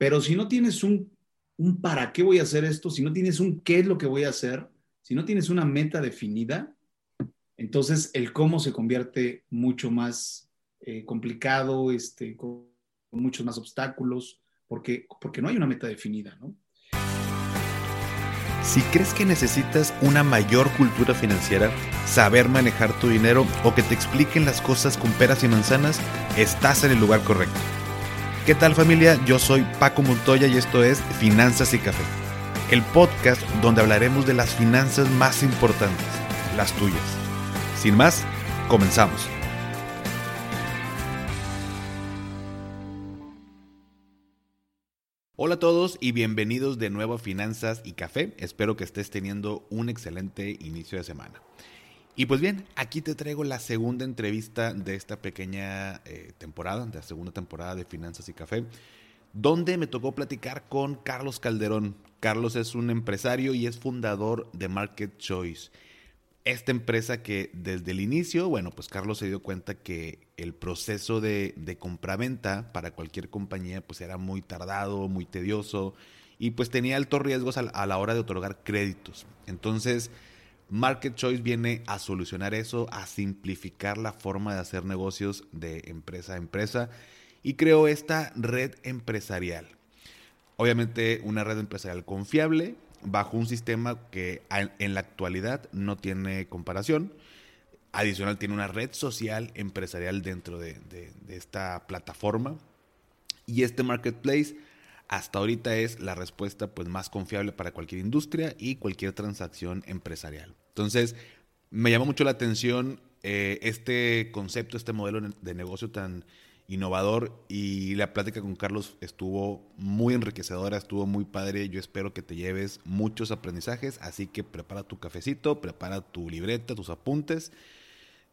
Pero si no tienes un, un para qué voy a hacer esto, si no tienes un qué es lo que voy a hacer, si no tienes una meta definida, entonces el cómo se convierte mucho más eh, complicado, este, con, muchos más obstáculos, porque, porque no hay una meta definida, ¿no? Si crees que necesitas una mayor cultura financiera, saber manejar tu dinero o que te expliquen las cosas con peras y manzanas, estás en el lugar correcto. ¿Qué tal familia? Yo soy Paco Montoya y esto es Finanzas y Café, el podcast donde hablaremos de las finanzas más importantes, las tuyas. Sin más, comenzamos. Hola a todos y bienvenidos de nuevo a Finanzas y Café. Espero que estés teniendo un excelente inicio de semana. Y pues bien, aquí te traigo la segunda entrevista de esta pequeña eh, temporada, de la segunda temporada de Finanzas y Café, donde me tocó platicar con Carlos Calderón. Carlos es un empresario y es fundador de Market Choice esta empresa que desde el inicio, bueno, pues Carlos se dio cuenta que el proceso de, de compraventa para cualquier compañía pues era muy tardado, muy tedioso y pues tenía altos riesgos a, la hora de otorgar créditos. Entonces, Market Choice viene a solucionar eso, a simplificar la forma de hacer negocios de empresa a empresa y creó esta red empresarial. Obviamente una red empresarial confiable, bajo un sistema que en la actualidad no tiene comparación. Adicional, tiene una red social empresarial dentro de, esta plataforma. Y este marketplace hasta ahorita es la respuesta pues, más confiable para cualquier industria y cualquier transacción empresarial. Entonces, me llama mucho la atención eh, este concepto, este modelo de negocio tan innovador y la plática con Carlos estuvo muy enriquecedora, estuvo muy padre. Yo espero que te lleves muchos aprendizajes, así que prepara tu cafecito, prepara tu libreta, tus apuntes.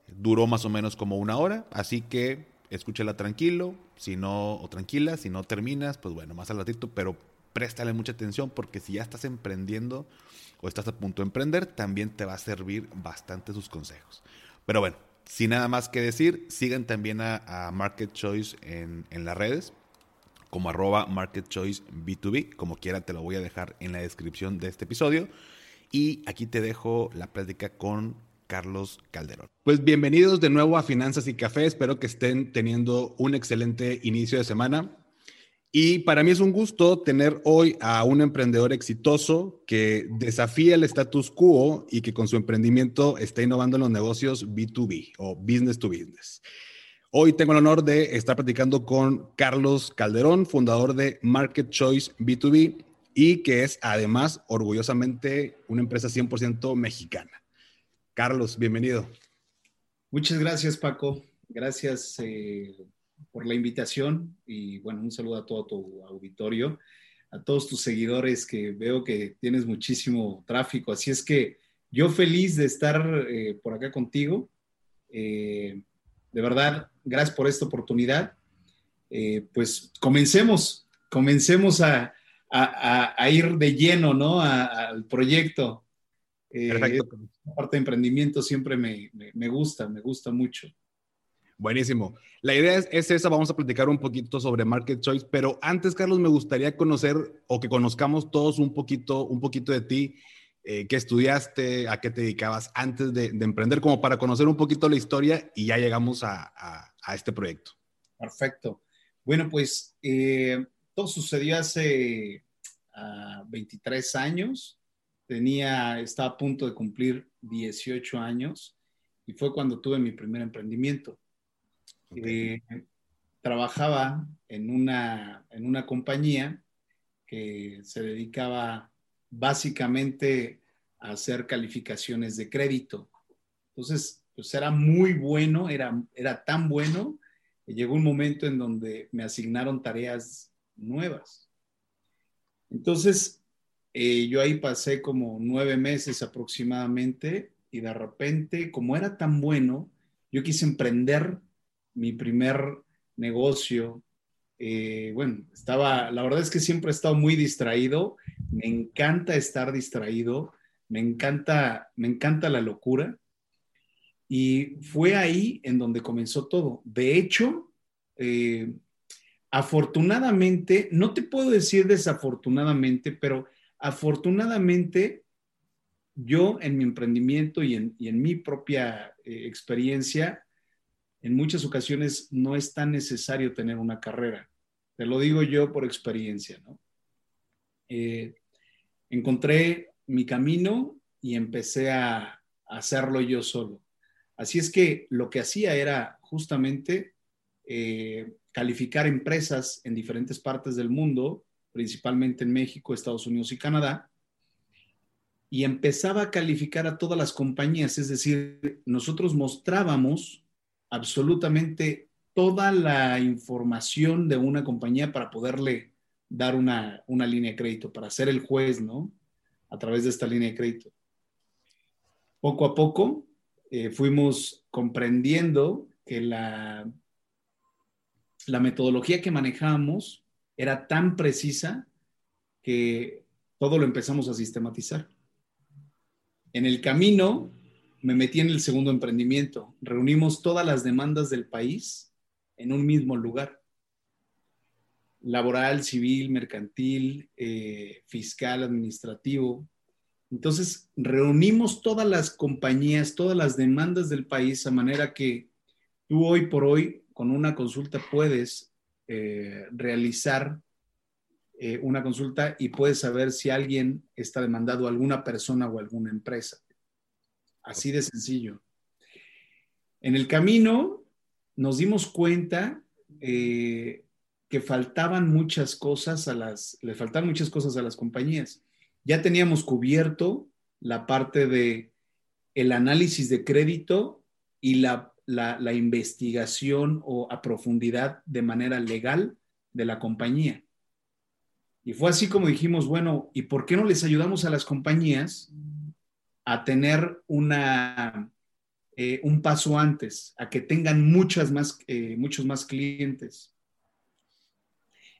Duró más o menos como una hora, así que escúchala tranquilo, si no, o tranquila, si no terminas, pues bueno, más al ratito, pero préstale mucha atención porque si ya estás emprendiendo o estás a punto de emprender, también te va a servir bastante sus consejos. Pero bueno, sin nada más que decir, sigan también a, Market Choice en, las redes, como arroba Market Choice B2B, como quiera te lo voy a dejar en la descripción de este episodio. Y aquí te dejo la plática con Carlos Calderón. Pues bienvenidos de nuevo a Finanzas y Café, espero que estén teniendo un excelente inicio de semana. Y para mí es un gusto tener hoy a un emprendedor exitoso que desafía el status quo y que con su emprendimiento está innovando en los negocios B2B o business to business. Hoy tengo el honor de estar platicando con Carlos Calderón, fundador de Market Choice B2B y que es además orgullosamente una empresa 100% mexicana. Carlos, bienvenido. Muchas gracias, Paco. Gracias eh, por la invitación y bueno, un saludo a todo tu auditorio, a todos tus seguidores que veo que tienes muchísimo tráfico. Así es que yo feliz de estar eh, por acá contigo. Eh, de verdad, gracias por esta oportunidad. Eh, pues comencemos, comencemos a, ir de lleno, ¿no? al proyecto. Perfecto. La parte de emprendimiento siempre me, me gusta, me gusta mucho. Buenísimo. La idea es, esa, vamos a platicar un poquito sobre Market Choice, pero antes, Carlos, me gustaría conocer o que conozcamos todos un poquito, un poquito de ti, eh, qué estudiaste, a qué te dedicabas antes de, emprender, como para conocer un poquito la historia y ya llegamos a, este proyecto. Perfecto. Bueno, pues eh, todo sucedió hace 23 ah, años. Tenía, estaba a punto de cumplir 18 años y fue cuando tuve mi primer emprendimiento. Eh, trabajaba en una, en una compañía que se dedicaba básicamente a hacer calificaciones de crédito. Entonces, pues era muy bueno, era, era tan bueno, que llegó un momento en donde me asignaron tareas nuevas. Entonces, eh, yo ahí pasé como nueve meses aproximadamente y de repente, como era tan bueno, yo quise emprender mi primer negocio. Eh, bueno, estaba, la verdad es que siempre he estado muy distraído, me encanta estar distraído, me encanta, me encanta la locura. Y fue ahí en donde comenzó todo. De hecho, eh, afortunadamente, no te puedo decir desafortunadamente, pero afortunadamente yo en mi emprendimiento y en, mi propia eh, experiencia, en muchas ocasiones no es tan necesario tener una carrera. Te lo digo yo por experiencia, ¿no? Eh, encontré mi camino y empecé a, hacerlo yo solo. Así es que lo que hacía era justamente eh, calificar empresas en diferentes partes del mundo, principalmente en México, Estados Unidos y Canadá, y empezaba a calificar a todas las compañías, es decir, nosotros mostrábamos absolutamente toda la información de una compañía para poderle dar una, línea de crédito, para ser el juez, ¿no? A través de esta línea de crédito. Poco a poco eh, fuimos comprendiendo que la, la metodología que manejábamos era tan precisa que todo lo empezamos a sistematizar. En el camino me metí en el segundo emprendimiento. Reunimos todas las demandas del país en un mismo lugar. Laboral, civil, mercantil, eh, fiscal, administrativo. Entonces, reunimos todas las compañías, todas las demandas del país, a manera que tú hoy por hoy, con una consulta, puedes eh, realizar eh, una consulta y puedes saber si alguien está demandado alguna persona o alguna empresa. Así de sencillo. En el camino nos dimos cuenta eh, que faltaban muchas cosas a las, le faltaban muchas cosas a las compañías. Ya teníamos cubierto la parte de el análisis de crédito y la, la investigación o a profundidad de manera legal de la compañía. Y fue así como dijimos, bueno, ¿y por qué no les ayudamos a las compañías a tener una, eh, un paso antes, a que tengan muchas más, eh, muchos más clientes?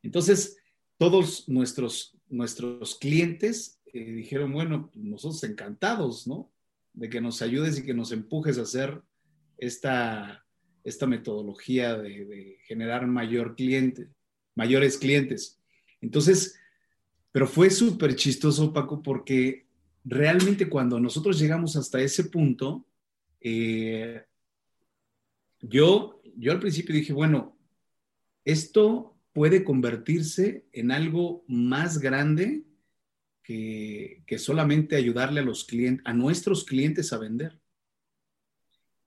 Entonces, todos nuestros, nuestros clientes eh, dijeron, bueno, nosotros encantados, ¿no? De que nos ayudes y que nos empujes a hacer esta, esta metodología de, generar mayor cliente, mayores clientes. Entonces, pero fue súper chistoso, Paco, porque realmente cuando nosotros llegamos hasta ese punto, eh, yo, yo al principio dije, bueno, esto puede convertirse en algo más grande que, solamente ayudarle a los clientes, a nuestros clientes a vender.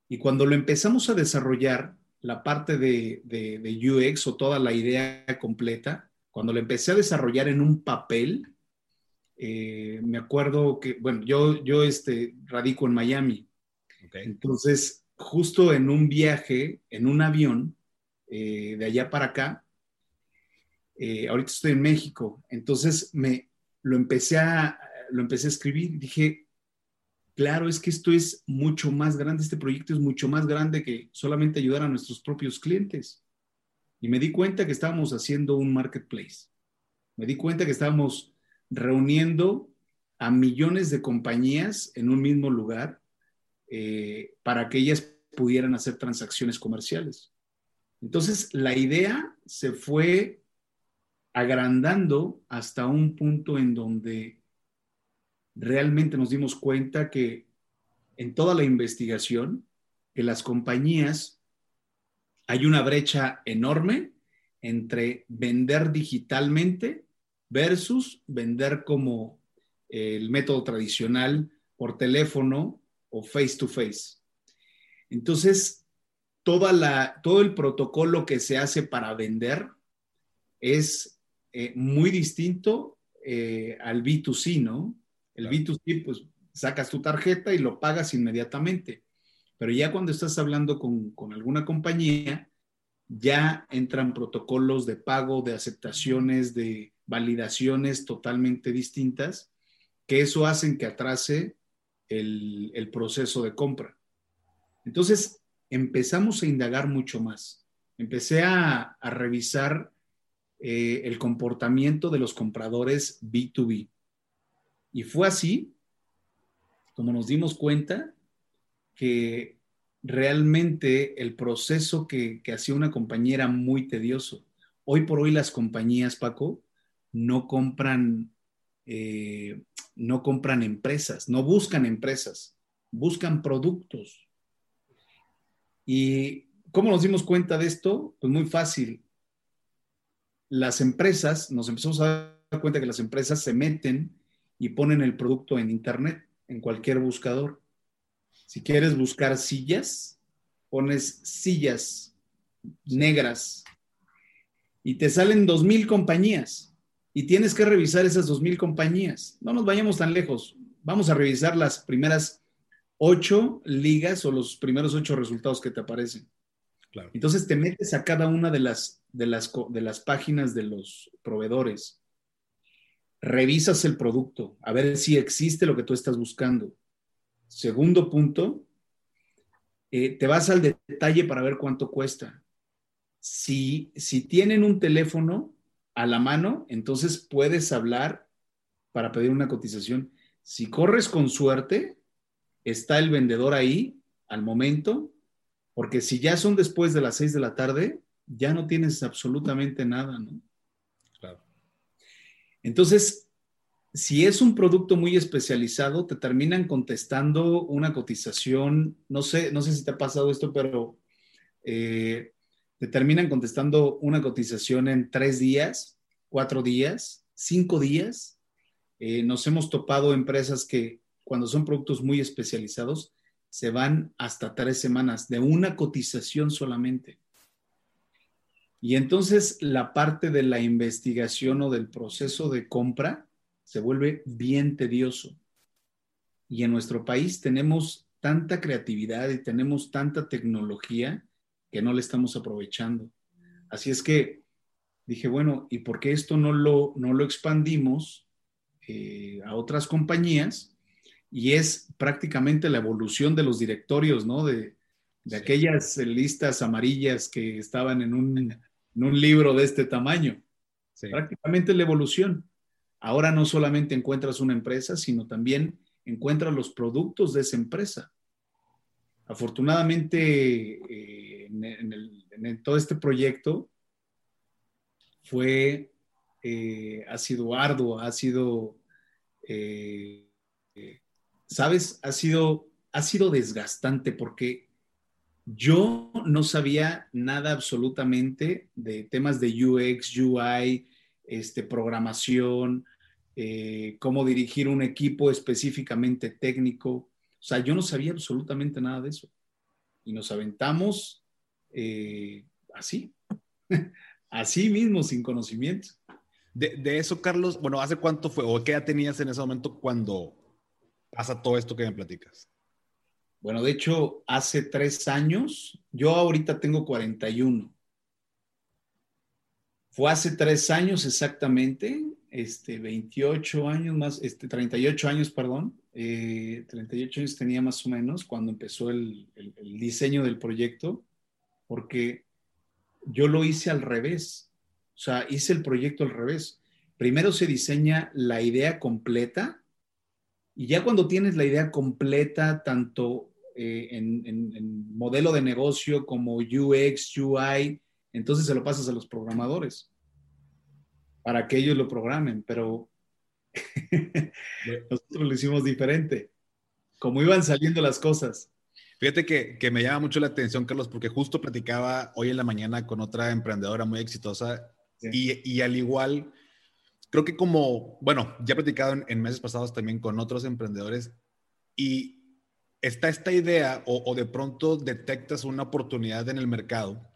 Y cuando lo empezamos a desarrollar, la parte de, de UX o toda la idea completa, cuando lo empecé a desarrollar en un papel, eh, me acuerdo que, bueno, yo, yo este, radico en Miami. Entonces, justo en un viaje, en un avión, eh, de allá para acá, eh, ahorita estoy en México, entonces me lo empecé a, lo empecé a escribir, dije, claro, es que esto es mucho más grande, este proyecto es mucho más grande que solamente ayudar a nuestros propios clientes. Y me di cuenta que estábamos haciendo un marketplace. Me di cuenta que estábamos reuniendo a millones de compañías en un mismo lugar eh, para que ellas pudieran hacer transacciones comerciales. Entonces, la idea se fue agrandando hasta un punto en donde realmente nos dimos cuenta que en toda la investigación, que las compañías hay una brecha enorme entre vender digitalmente versus vender como el método tradicional por teléfono o face to face. Entonces, toda la, todo el protocolo que se hace para vender es eh, muy distinto eh, al B2C, ¿no? El B2C, pues sacas tu tarjeta y lo pagas inmediatamente. Pero ya cuando estás hablando con, alguna compañía, ya entran protocolos de pago, de aceptaciones, de validaciones totalmente distintas, que eso hacen que atrase el, proceso de compra. Entonces, empezamos a indagar mucho más. Empecé a, revisar eh, el comportamiento de los compradores B2B. Y fue así como nos dimos cuenta que realmente el proceso que, hacía una compañía era muy tedioso. hoy por hoy las compañías, Paco, no compran, eh, no compran empresas, no buscan empresas, buscan productos. ¿Y cómo nos dimos cuenta de esto? Pues muy fácil. Las empresas, nos empezamos a dar cuenta que las empresas se meten y ponen el producto en Internet, en cualquier buscador. Si quieres buscar sillas, pones sillas negras y te salen dos mil compañías y tienes que revisar esas dos mil compañías. No nos vayamos tan lejos. Vamos a revisar las primeras ocho ligas o los primeros ocho resultados que te aparecen. Entonces te metes a cada una de las, de, las, de las páginas de los proveedores. Revisas el producto, a ver si existe lo que tú estás buscando. Segundo punto, eh, te vas al detalle para ver cuánto cuesta. Si, si tienen un teléfono a la mano, entonces puedes hablar para pedir una cotización. Si corres con suerte, está el vendedor ahí al momento, porque si ya son después de las seis de la tarde, ya no tienes absolutamente nada, ¿no? Claro. Entonces, si es un producto muy especializado, te terminan contestando una cotización, no sé, no sé si te ha pasado esto, pero eh, te terminan contestando una cotización en tres días, cuatro días, cinco días. Eh, nos hemos topado empresas que cuando son productos muy especializados, se van hasta tres semanas de una cotización solamente. Y entonces la parte de la investigación o del proceso de compra se vuelve bien tedioso. Y en nuestro país tenemos tanta creatividad y tenemos tanta tecnología que no le estamos aprovechando. Así es que dije, bueno, ¿y por qué esto no lo, no lo expandimos eh, a otras compañías? Y es prácticamente la evolución de los directorios, ¿no? De, aquellas listas amarillas que estaban en un, en un libro de este tamaño. Prácticamente la evolución. Ahora no solamente encuentras una empresa, sino también encuentras los productos de esa empresa. Afortunadamente, eh, en, todo este proyecto fue, eh, ha sido arduo, ha sido, eh, sabes, ha sido, ha sido desgastante porque yo no sabía nada absolutamente de temas de UX, UI, este, programación, eh, cómo dirigir un equipo específicamente técnico. O sea, yo no sabía absolutamente nada de eso. Y nos aventamos eh, así, así mismo, sin conocimiento. De, eso, Carlos, bueno, ¿hace cuánto fue o qué edad tenías en ese momento cuando pasa todo esto que me platicas? Bueno, de hecho, hace tres años, yo ahorita tengo 41. Fue hace tres años exactamente este, 28 años más, este, 38 años, perdón, 38 eh, años tenía más o menos cuando empezó el, diseño del proyecto, porque yo lo hice al revés, o sea, hice el proyecto al revés. Primero se diseña la idea completa y ya cuando tienes la idea completa, tanto eh, en, en modelo de negocio como UX, UI, entonces se lo pasas a los programadores para que ellos lo programen, pero nosotros lo hicimos diferente, como iban saliendo las cosas. Fíjate que, me llama mucho la atención, Carlos, porque justo platicaba hoy en la mañana con otra emprendedora muy exitosa y, al igual, creo que como, bueno, ya he platicado en, meses pasados también con otros emprendedores y está esta idea o, o de pronto detectas una oportunidad en el mercado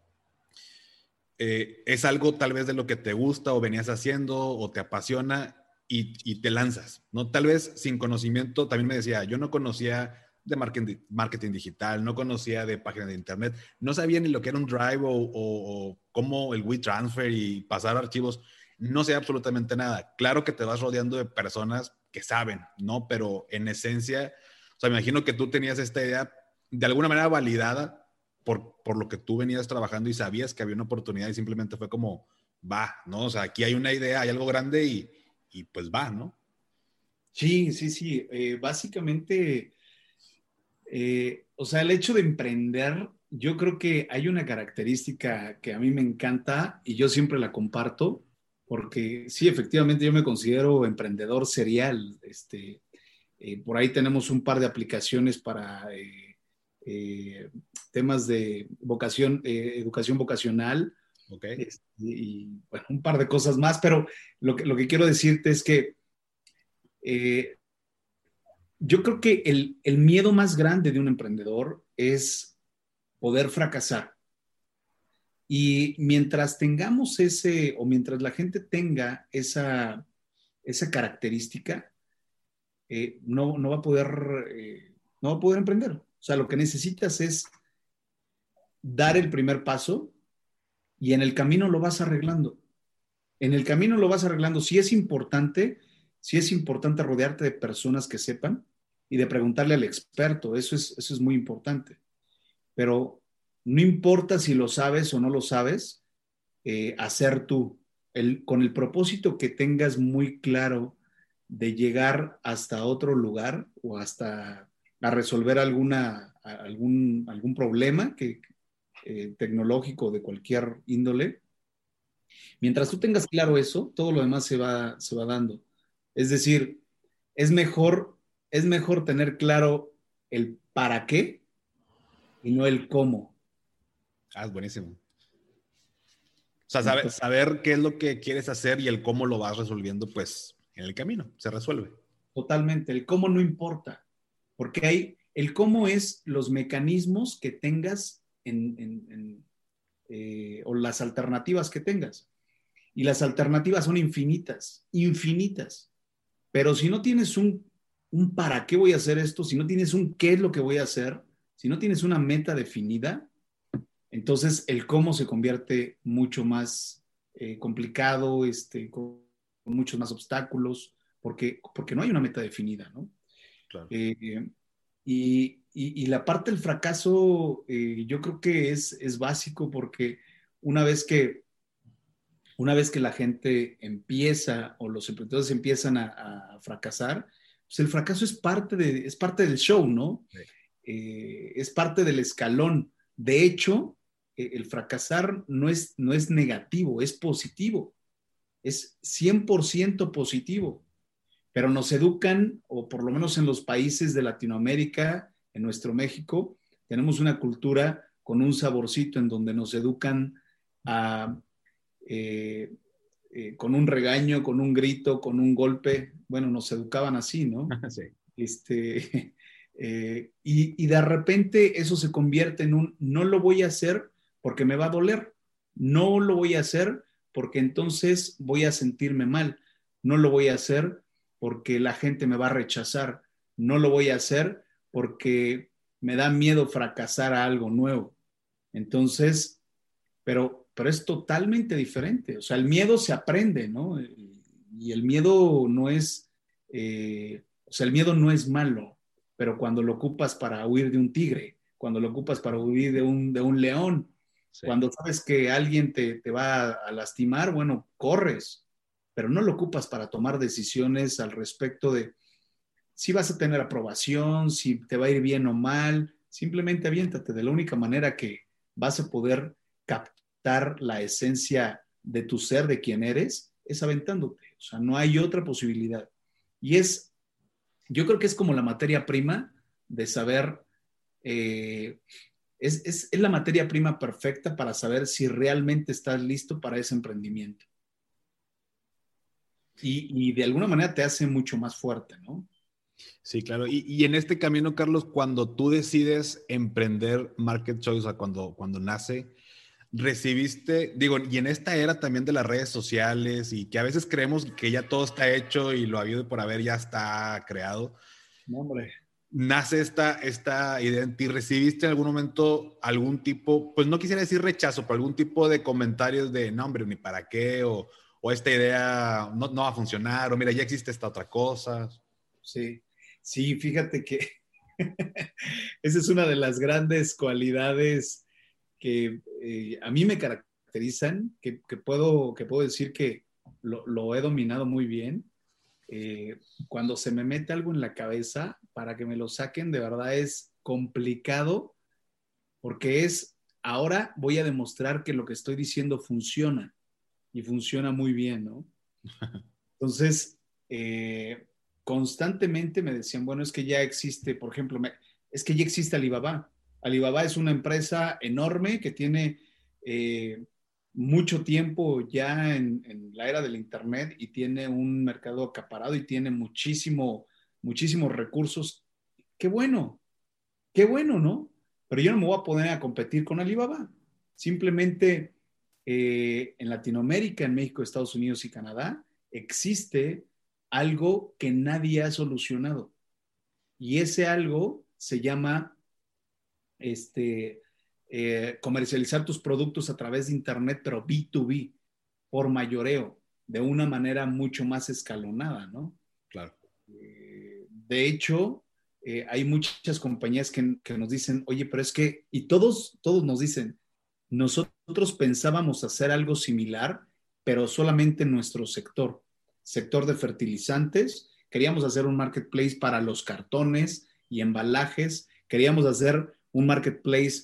eh, es algo tal vez de lo que te gusta o venías haciendo o te apasiona y, te lanzas, ¿no? Tal vez sin conocimiento, también me decía, yo no conocía de marketing, digital, no conocía de páginas de internet, no sabía ni lo que era un Drive o, o, cómo el WeTransfer y pasar archivos, no sé absolutamente nada. Claro que te vas rodeando de personas que saben, ¿no? Pero en esencia, o sea, me imagino que tú tenías esta idea de alguna manera validada por, por, lo que tú venías trabajando y sabías que había una oportunidad y simplemente fue como, va, ¿no? O sea, aquí hay una idea, hay algo grande y, y pues va, ¿no? Sí, sí, sí. Eh, básicamente, eh, o sea, el hecho de emprender yo creo que hay una característica que a mí me encanta y yo siempre la comparto, porque sí, efectivamente yo me considero emprendedor serial. Este, eh, por ahí tenemos un par de aplicaciones para eh, temas de vocación, educación vocacional. Okay. Este, y bueno, un par de cosas más, pero lo que, lo que quiero decirte es que yo creo que el, miedo más grande de un emprendedor es poder fracasar. Y mientras tengamos ese, o mientras la gente tenga esa, esa característica, eh, no, no, va a poder, eh, no va a poder emprender. O sea, lo que necesitas es dar el primer paso y en el camino lo vas arreglando. En el camino lo vas arreglando. Si es importante, si es importante rodearte de personas que sepan y de preguntarle al experto, eso es, eso es muy importante. Pero no importa si lo sabes o no lo sabes, eh, hacer tú, el, con el propósito que tengas muy claro de llegar hasta otro lugar o hasta a resolver alguna, algún, algún problema que, eh, tecnológico de cualquier índole. Mientras tú tengas claro eso, todo lo demás se va, se va dando. Es decir, es mejor, es mejor tener claro el para qué y no el cómo. Ah, es buenísimo. O sea, saber, saber qué es lo que quieres hacer y el cómo lo vas resolviendo, pues en el camino, se resuelve. Totalmente, el cómo no importa, porque hay, el cómo es los mecanismos que tengas en, eh, o las alternativas que tengas. Y las alternativas son infinitas, infinitas. Pero si no tienes un, un para qué voy a hacer esto, si no tienes un qué es lo que voy a hacer, si no tienes una meta definida, entonces, el cómo se convierte mucho más eh, complicado, este, con, muchos más obstáculos, porque, porque no hay una meta definida, ¿no? Eh, y, la parte del fracaso, eh, yo creo que es, es básico porque una vez que una vez que la gente empieza o los emprendedores empiezan a, fracasar, pues el fracaso es parte, de, es parte del show, ¿no? es parte del escalón. De hecho, eh, el fracasar no es, no es negativo, es positivo, es 100% positivo, pero nos educan, o por lo menos en los países de Latinoamérica, en nuestro México, tenemos una cultura con un saborcito en donde nos educan a, eh, eh, con un regaño, con un grito, con un golpe, bueno, nos educaban así, ¿no? Sí. Este, y, y de repente eso se convierte en un, no lo voy a hacer porque me va a doler. No lo voy a hacer porque entonces voy a sentirme mal. No lo voy a hacer porque la gente me va a rechazar. No lo voy a hacer porque me da miedo fracasar a algo nuevo. Entonces, pero, pero es totalmente diferente. O sea, el miedo se aprende, ¿no? Y el miedo no es, eh, o sea, el miedo no es malo, pero cuando lo ocupas para huir de un tigre, cuando lo ocupas para huir de un, de un león, cuando sabes que alguien te, va a lastimar, bueno, corres, pero no lo ocupas para tomar decisiones al respecto de si vas a tener aprobación, si te va a ir bien o mal. Simplemente aviéntate. De la única manera que vas a poder captar la esencia de tu ser, de quién eres, es aventándote. O sea, no hay otra posibilidad. Y es, yo creo que es como la materia prima de saber eh, es, la materia prima perfecta para saber si realmente estás listo para ese emprendimiento. Y, de alguna manera te hace mucho más fuerte, ¿no? Sí, claro. Y, en este camino, Carlos, cuando tú decides emprender Market Choice, o sea, cuando, cuando nace, recibiste, digo, y en esta era también de las redes sociales y que a veces creemos que ya todo está hecho y lo habido por haber ya está creado. No, hombre nace esta, esta idea en ti? ¿Recibiste en algún momento algún tipo, pues no quisiera decir rechazo, pero algún tipo de comentarios de, no, hombre, ni para qué, o, o esta idea no, no, va a funcionar, o mira, ya existe esta otra cosa? Sí, sí, fíjate que esa es una de las grandes cualidades que eh, a mí me caracterizan, que, que, puedo, que puedo decir que lo, lo he dominado muy bien eh, cuando se me mete algo en la cabeza, para que me lo saquen, de verdad es complicado porque es, ahora voy a demostrar que lo que estoy diciendo funciona y funciona muy bien, ¿no? Entonces, eh, constantemente me decían, bueno, es que ya existe, por ejemplo, es que ya existe Alibaba. Alibaba es una empresa enorme que tiene eh, mucho tiempo ya en, la era del Internet y tiene un mercado acaparado y tiene muchísimo, muchísimos recursos. Qué bueno, qué bueno, ¿no? Pero yo no me voy a poner a competir con Alibaba. Simplemente eh, en Latinoamérica, en México, Estados Unidos y Canadá, existe algo que nadie ha solucionado. Y ese algo se llama este, eh, comercializar tus productos a través de Internet, pero B2B, por mayoreo, de una manera mucho más escalonada, ¿no? Claro. Eh, de hecho, eh, hay muchas compañías que, que, nos dicen, oye, pero es que, y todos, todos nos dicen, nosotros pensábamos hacer algo similar, pero solamente en nuestro sector, sector de fertilizantes. Queríamos hacer un marketplace para los cartones y embalajes. Queríamos hacer un marketplace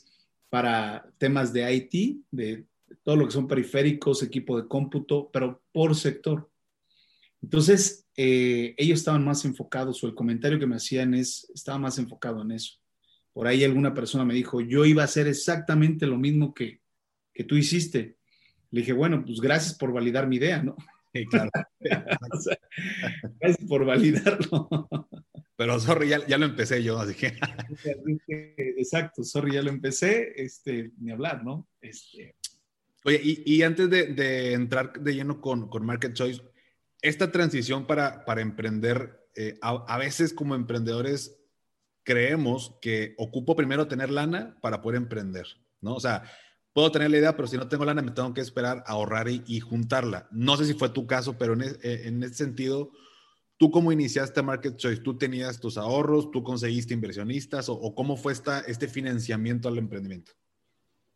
para temas de IT, de todo lo que son periféricos, equipo de cómputo, pero por sector. Entonces, eh, ellos estaban más enfocados, o el comentario que me hacían es, estaba más enfocado en eso. Por ahí alguna persona me dijo, yo iba a hacer exactamente lo mismo que, que tú hiciste. Le dije, bueno, pues gracias por validar mi idea, ¿no? Sí, claro. gracias por validarlo. Pero sorry, ya, lo empecé yo, así que. Exacto, sorry, ya lo empecé, este, ni hablar, ¿no? Este... Oye, y, antes de, entrar de lleno con, con, Market Choice, esta transición para, para emprender, eh, a, veces como emprendedores creemos que ocupo primero tener lana para poder emprender, ¿no? O sea, puedo tener la idea, pero si no tengo lana me tengo que esperar a ahorrar y, juntarla. No sé si fue tu caso, pero en, eh, en ese sentido ¿Tú cómo iniciaste Market Choice? ¿Tú tenías tus ahorros? ¿Tú conseguiste inversionistas? ¿O, cómo fue esta, este financiamiento al emprendimiento?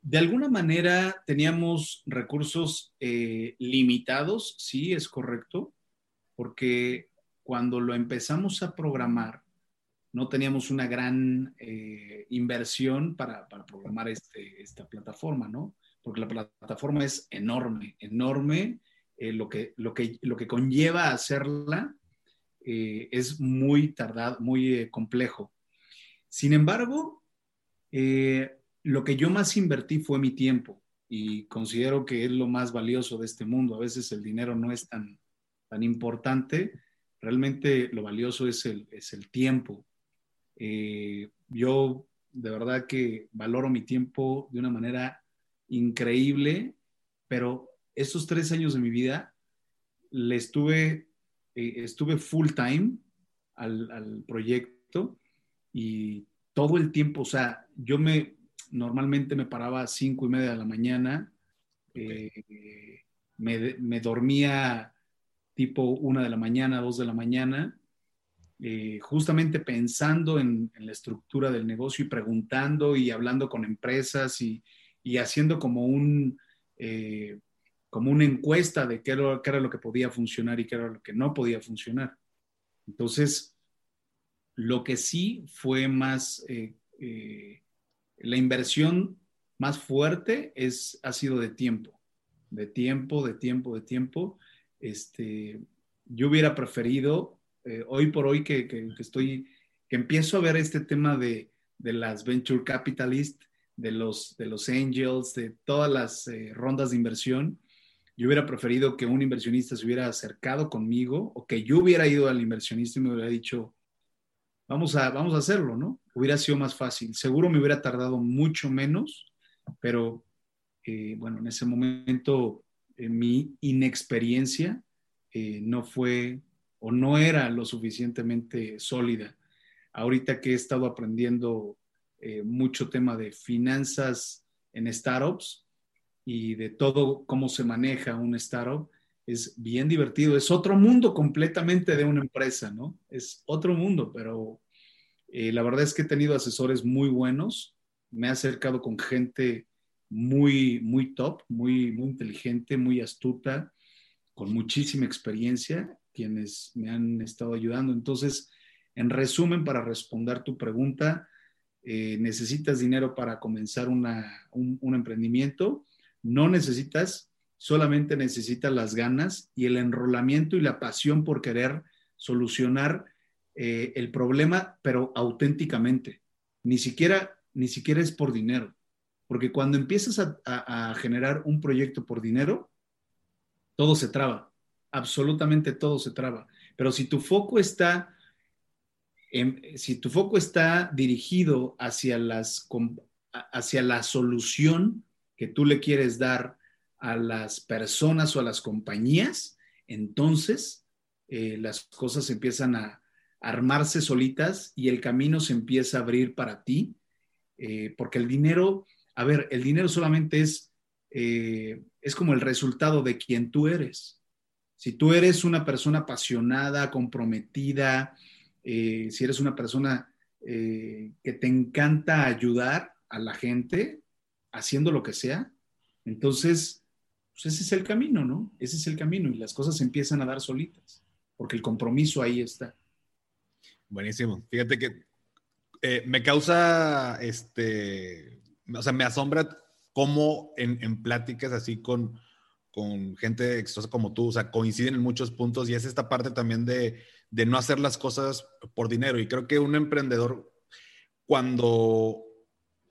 De alguna manera teníamos recursos eh, limitados, sí, es correcto, porque cuando lo empezamos a programar, no teníamos una gran eh, inversión para, programar este, esta plataforma, ¿no? Porque la plataforma es enorme, enorme, eh, lo, que, lo, que, lo que conlleva hacerla eh, es muy tardado, muy eh, complejo. Sin embargo, eh, lo que yo más invertí fue mi tiempo y considero que es lo más valioso de este mundo. A veces el dinero no es tan, tan importante, realmente lo valioso es el, es el tiempo. yo de verdad que valoro mi tiempo de una manera increíble, pero esos tres años de mi vida le estuve eh, estuve full time al, proyecto y todo el tiempo, o sea, yo me normalmente me paraba a cinco y media de la mañana, eh, me, dormía tipo una de la mañana, dos de la mañana, eh, justamente pensando en, la estructura del negocio y preguntando y hablando con empresas y, haciendo como un, como una encuesta de qué era, qué era, lo que podía funcionar y qué era lo que no podía funcionar. Entonces, lo que sí fue más, eh, eh, la inversión más fuerte es, ha sido de tiempo, de tiempo, de tiempo, de tiempo. Este, yo hubiera preferido, eh, hoy por hoy que, que, estoy, que empiezo a ver este tema de, de las venture capitalists, de los, de los angels, de todas las rondas de inversión, yo hubiera preferido que un inversionista se hubiera acercado conmigo o que yo hubiera ido al inversionista y me hubiera dicho, vamos a, vamos a hacerlo, ¿no? Hubiera sido más fácil. Seguro me hubiera tardado mucho menos, pero eh, bueno, en ese momento eh, mi inexperiencia eh, no fue o no era lo suficientemente sólida. Ahorita que he estado aprendiendo mucho tema de finanzas en startups, y de todo cómo se maneja un startup, es bien divertido. Es otro mundo completamente de una empresa, ¿no? Es otro mundo, pero eh, la verdad es que he tenido asesores muy buenos. Me he acercado con gente muy, muy top, muy, muy inteligente, muy astuta, con muchísima experiencia, quienes me han estado ayudando. Entonces, en resumen, para responder tu pregunta, eh, necesitas dinero para comenzar un, un emprendimiento, no necesitas, solamente necesitas las ganas y el enrolamiento y la pasión por querer solucionar eh, el problema, pero auténticamente. Ni siquiera, ni siquiera es por dinero. Porque cuando empiezas a, generar un proyecto por dinero, todo se traba. Absolutamente todo se traba. Pero si tu foco está, si tu foco está dirigido hacia, las, hacia la solución que tú le quieres dar a las personas o a las compañías, entonces eh, las cosas empiezan a, armarse solitas y el camino se empieza a abrir para ti, eh, porque el dinero, a ver, el dinero solamente es, eh, es como el resultado de quien tú eres. Si tú eres una persona apasionada, comprometida, si eres una persona que te encanta ayudar a la gente haciendo lo que sea, entonces, pues ese es el camino, ¿no? Ese es el camino y las cosas empiezan a dar solitas, porque el compromiso ahí está. Buenísimo. Fíjate que eh, me causa, este, o sea, me asombra cómo en, pláticas así con, con gente exitosa como tú, o sea, coinciden en muchos puntos y es esta parte también de, de no hacer las cosas por dinero. Y creo que un emprendedor, cuando,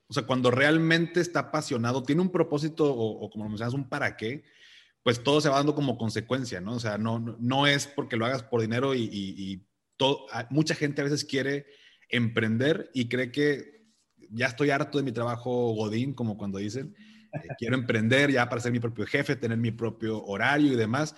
o sea, cuando realmente está apasionado, tiene un propósito o, como mencionas, un para qué, pues todo se va dando como consecuencia, ¿no? O sea, no, no es porque lo hagas por dinero y mucha gente a veces quiere emprender y cree que ya estoy harto de mi trabajo godín, como cuando dicen, eh, quiero emprender ya para ser mi propio jefe, tener mi propio horario y demás.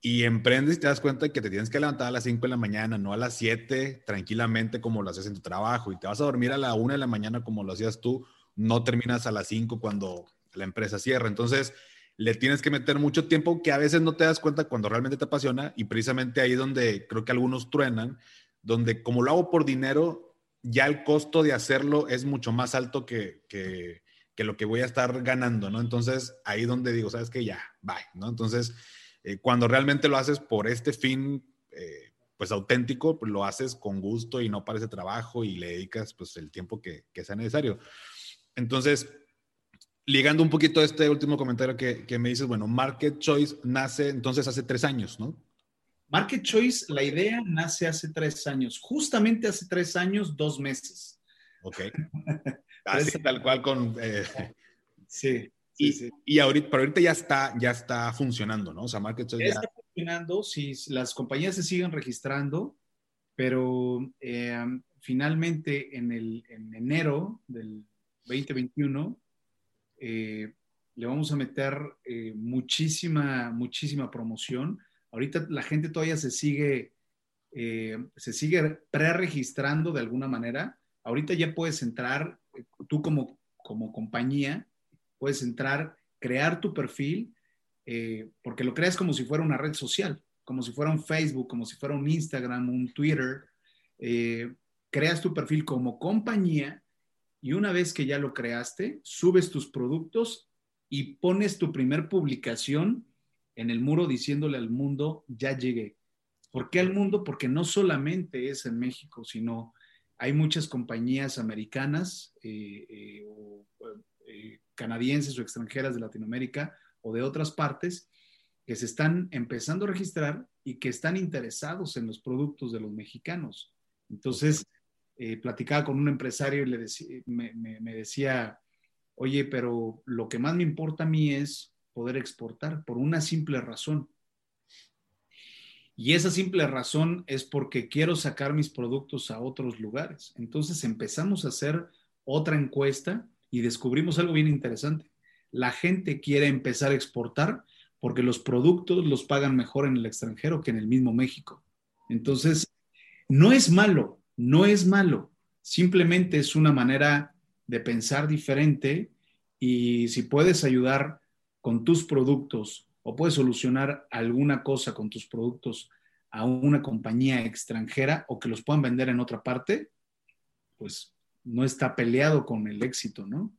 Y emprendes y te das cuenta que te tienes que levantar a las 5 de la mañana, no a las 7, tranquilamente como lo haces en tu trabajo. Y te vas a dormir a la 1 de la mañana como lo hacías tú, no terminas a las 5 cuando la empresa cierra. Entonces, le tienes que meter mucho tiempo que a veces no te das cuenta cuando realmente te apasiona y precisamente ahí donde creo que algunos truenan, donde como lo hago por dinero, ya el costo de hacerlo es mucho más alto que, que, lo que voy a estar ganando, ¿no? Entonces ahí donde digo, sabes que ya, bye, ¿no? Entonces, eh, cuando realmente lo haces por este fin, eh, pues auténtico, pues lo haces con gusto y no parece trabajo y le dedicas pues el tiempo que, que sea necesario. Entonces, ligando un poquito a este último comentario que, me dices, bueno, Market Choice nace entonces hace tres años, ¿no? Market Choice, la idea nace hace tres años, justamente hace tres años, dos meses. Ok. Así, tal cual con... Eh, sí. Y, sí, y ahorita, pero ahorita ya está, ya está funcionando, ¿no? O sea, Market Choice ya, está funcionando, sí, las compañías se siguen registrando, pero eh, finalmente en, el, en enero del 2021 eh, le vamos a meter eh, muchísima, muchísima promoción. Ahorita la gente todavía se sigue, eh, se sigue pre-registrando de alguna manera. Ahorita ya puedes entrar, tú como, como compañía, puedes entrar, crear tu perfil, porque lo creas como si fuera una red social, como si fuera un Facebook, como si fuera un Instagram, un Twitter. creas tu perfil como compañía y una vez que ya lo creaste, subes tus productos y pones tu primer publicación en el muro diciéndole al mundo, ya llegué. ¿Por qué al mundo? Porque no solamente es en México, sino hay muchas compañías americanas eh, eh, o eh, canadienses o extranjeras de Latinoamérica o de otras partes que se están empezando a registrar y que están interesados en los productos de los mexicanos. Entonces, eh, platicaba con un empresario y le me, decía, oye, pero lo que más me importa a mí es poder exportar por una simple razón. Y esa simple razón es porque quiero sacar mis productos a otros lugares. Entonces empezamos a hacer otra encuesta y descubrimos algo bien interesante. La gente quiere empezar a exportar porque los productos los pagan mejor en el extranjero que en el mismo México. Entonces, no es malo, no es malo, simplemente es una manera de pensar diferente y si puedes ayudar con tus productos o puedes solucionar alguna cosa con tus productos a una compañía extranjera o que los puedan vender en otra parte, pues no está peleado con el éxito, ¿no?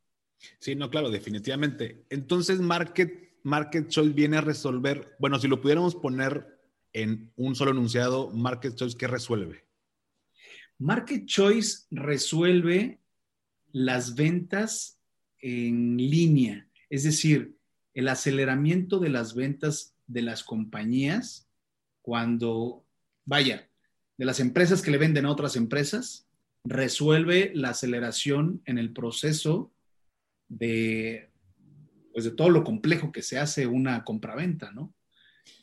Sí, no, claro, definitivamente. Entonces, Market, Market Choice viene a resolver, bueno, si lo pudiéramos poner en un solo enunciado, Market Choice, ¿qué resuelve? Market Choice resuelve las ventas en línea, es decir, el aceleramiento de las ventas de las compañías cuando, vaya, de las empresas que le venden a otras empresas, resuelve la aceleración en el proceso de, pues de todo lo complejo que se hace una compraventa, ¿no?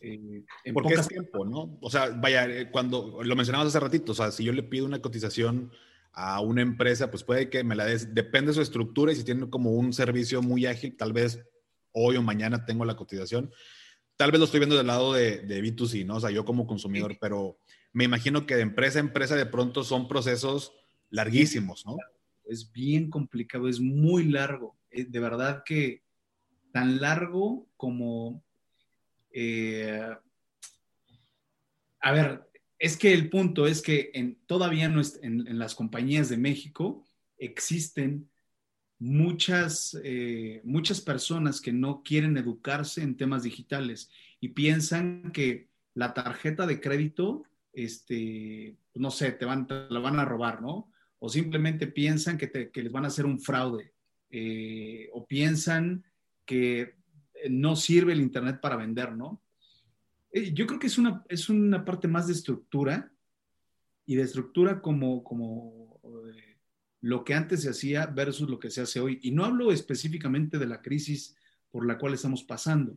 Eh, en Porque es tiempo, ¿no? O sea, vaya, eh, cuando lo mencionabas hace ratito, o sea, si yo le pido una cotización a una empresa, pues puede que me la des, depende de su estructura y si tiene como un servicio muy ágil, tal vez hoy o mañana tengo la cotización. Tal vez lo estoy viendo del lado de, de B2C, ¿no? O sea, yo como consumidor, pero me imagino que de empresa a empresa de pronto son procesos larguísimos, ¿no? Es bien complicado, es muy largo. Eh, de verdad que tan largo como... Eh, a ver, es que el punto es que en, todavía no en, las compañías de México existen muchas, eh, muchas personas que no quieren educarse en temas digitales y piensan que la tarjeta de crédito, este, no sé, te, van, la van a robar, ¿no? O simplemente piensan que, les van a hacer un fraude, eh, o piensan que no sirve el Internet para vender, ¿no? Eh, yo creo que es una, es una parte más de estructura y de estructura como, como eh, lo que antes se hacía versus lo que se hace hoy. Y no hablo específicamente de la crisis por la cual estamos pasando.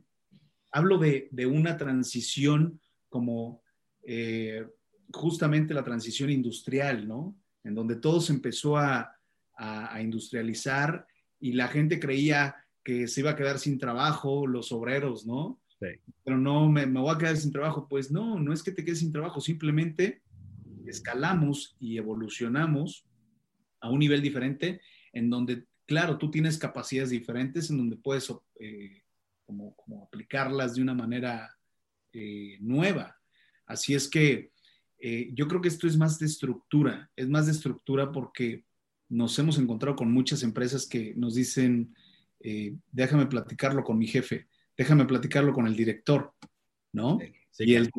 Hablo de, una transición como eh, justamente la transición industrial, ¿no? En donde todo se empezó a, a industrializar y la gente creía que se iba a quedar sin trabajo, los obreros, ¿no? Pero no, me, voy a quedar sin trabajo. Pues no, no es que te quedes sin trabajo, simplemente escalamos y evolucionamos a un nivel diferente en donde, claro, tú tienes capacidades diferentes en donde puedes eh, como, aplicarlas de una manera eh, nueva. Así es que eh, yo creo que esto es más de estructura, es más de estructura porque nos hemos encontrado con muchas empresas que nos dicen, déjame platicarlo con mi jefe déjame platicarlo con el director, ¿no? y, el,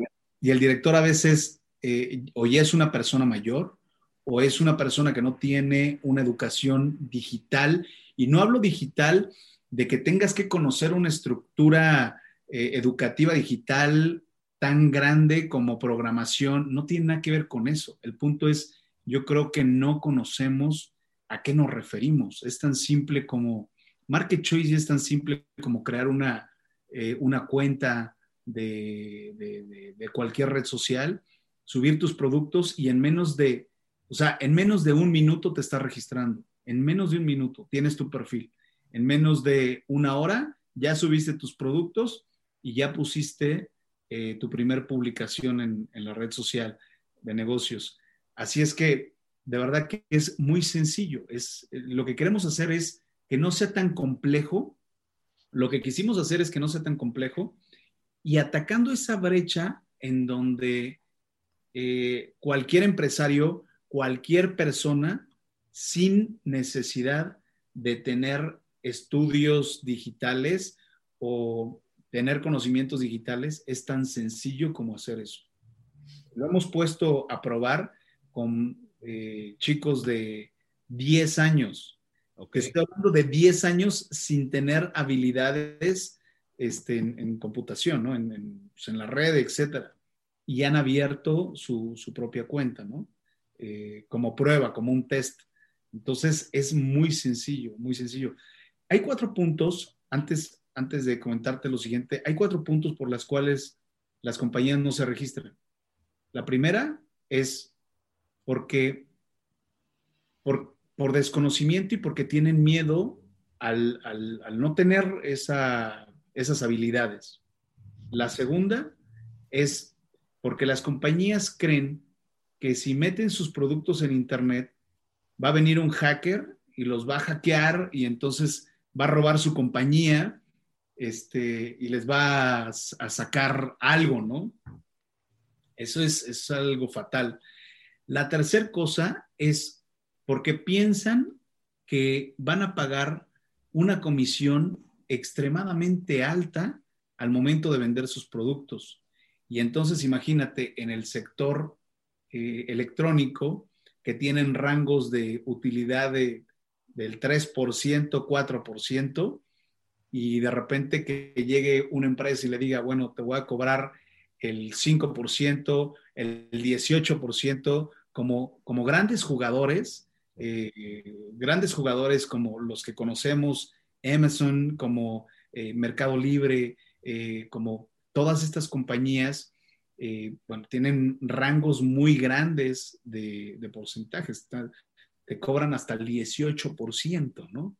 y, el, director a veces eh, o ya es una persona mayor o es una persona que no tiene una educación digital. Y no hablo digital de que tengas que conocer una estructura eh, educativa digital tan grande como programación, no tiene nada que ver con eso. El punto es, yo creo que no conocemos a qué nos referimos. Es tan simple como, Market Choice es tan simple como crear una, eh, una cuenta de, cualquier red social, subir tus productos y en menos de, o sea, en menos de un minuto te estás registrando. En menos de un minuto tienes tu perfil. En menos de una hora ya subiste tus productos y ya pusiste eh, tu primer publicación en, la red social de negocios. Así es que de verdad que es muy sencillo. Es, lo que queremos hacer es que no sea tan complejo lo que quisimos hacer es que no sea tan complejo y atacando esa brecha en donde eh, cualquier empresario, cualquier persona, sin necesidad de tener estudios digitales o tener conocimientos digitales, es tan sencillo como hacer eso. Lo hemos puesto a probar con eh, chicos de 10 años, Estoy hablando de 10 años sin tener habilidades este, en, computación, ¿no? En, pues, en, la red, etcétera. Y han abierto su, su propia cuenta, ¿no? Eh, como prueba, como un test. Entonces, es muy sencillo, muy sencillo. Hay cuatro puntos, antes, antes de comentarte lo siguiente, hay cuatro puntos por las cuales las compañías no se registran. La primera es porque, por, desconocimiento y porque tienen miedo al, no tener esas habilidades. La segunda es porque las compañías creen que si meten sus productos en Internet, va a venir un hacker y los va a hackear y entonces va a robar su compañía este, y les va a, sacar algo, ¿no? Eso es, es algo fatal. La tercera cosa es porque piensan que van a pagar una comisión extremadamente alta al momento de vender sus productos. Y entonces imagínate en el sector eh, electrónico que tienen rangos de utilidad de del 3%, 4%, y de repente que llegue una empresa y le diga, bueno, te voy a cobrar el 5%, el 18%, como, como grandes jugadores, eh, grandes jugadores como los que conocemos, Amazon, como eh, Mercado Libre, eh, como todas estas compañías, bueno, tienen rangos muy grandes de, de porcentajes, te cobran hasta el 18%, ¿no?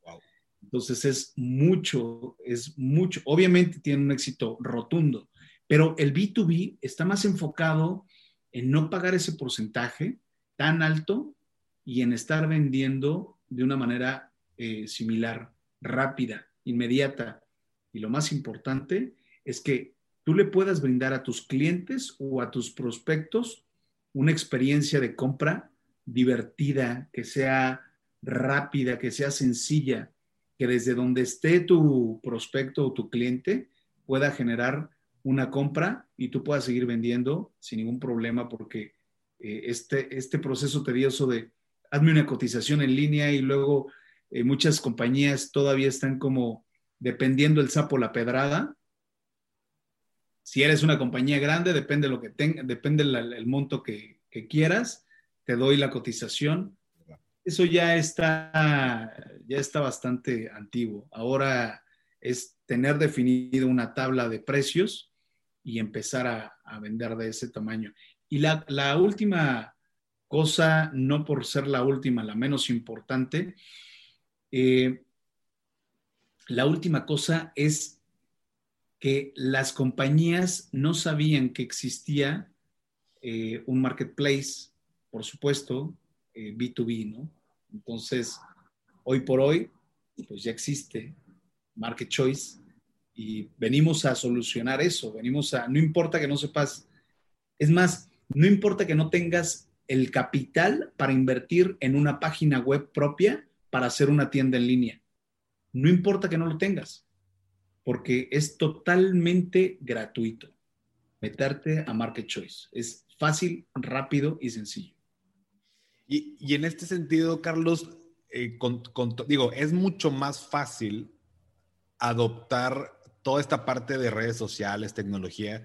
Entonces es mucho, es mucho. Obviamente tiene un éxito rotundo, pero el B2B está más enfocado en no pagar ese porcentaje tan alto y en estar vendiendo de una manera eh, similar, rápida, inmediata. Y lo más importante es que tú le puedas brindar a tus clientes o a tus prospectos una experiencia de compra divertida, que sea rápida, que sea sencilla, que desde donde esté tu prospecto o tu cliente pueda generar una compra y tú puedas seguir vendiendo sin ningún problema porque eh, este, este proceso tedioso de hazme una cotización en línea y luego eh, muchas compañías todavía están como dependiendo el sapo la pedrada. Si eres una compañía grande, depende lo que tenga, depende el, monto que, que, quieras, te doy la cotización. Eso ya está, ya está bastante antiguo. Ahora es tener definido una tabla de precios y empezar a, vender de ese tamaño. Y la, última cosa, no por ser la última, la menos importante, eh, la última cosa es que las compañías no sabían que existía eh, un marketplace, por supuesto, B2B, eh, ¿no? Entonces, hoy por hoy, pues ya existe Market Choice y venimos a solucionar eso, venimos a, no importa que no sepas, es más, no importa que no tengas el capital para invertir en una página web propia para hacer una tienda en línea. No importa que no lo tengas, porque es totalmente gratuito meterte a Market Choice. Es fácil, rápido y sencillo. Y, en este sentido, Carlos, eh, digo, es mucho más fácil adoptar toda esta parte de redes sociales, tecnología,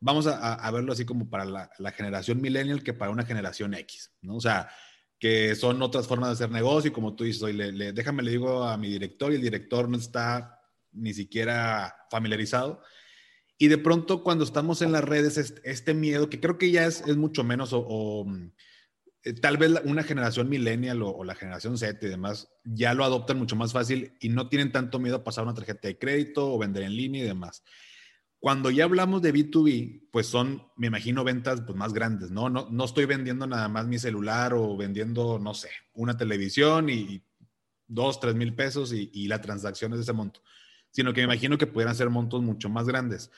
vamos a, verlo así como para la, generación millennial que para una generación X, ¿no? O sea, que son otras formas de hacer negocio y como tú dices, hoy le, déjame le digo a mi director y el director no está ni siquiera familiarizado. Y de pronto cuando estamos en las redes, este, miedo, que creo que ya es, mucho menos o eh, tal vez una generación millennial o, la generación Z y demás ya lo adoptan mucho más fácil y no tienen tanto miedo a pasar una tarjeta de crédito o vender en línea y demás. Cuando ya hablamos de B2B, pues son, me imagino, ventas pues, más grandes, ¿no? ¿no? No estoy vendiendo nada más mi celular o vendiendo, no sé, una televisión y dos, tres mil pesos y, y la transacción es de ese monto, sino que me imagino que pudieran ser montos mucho más grandes.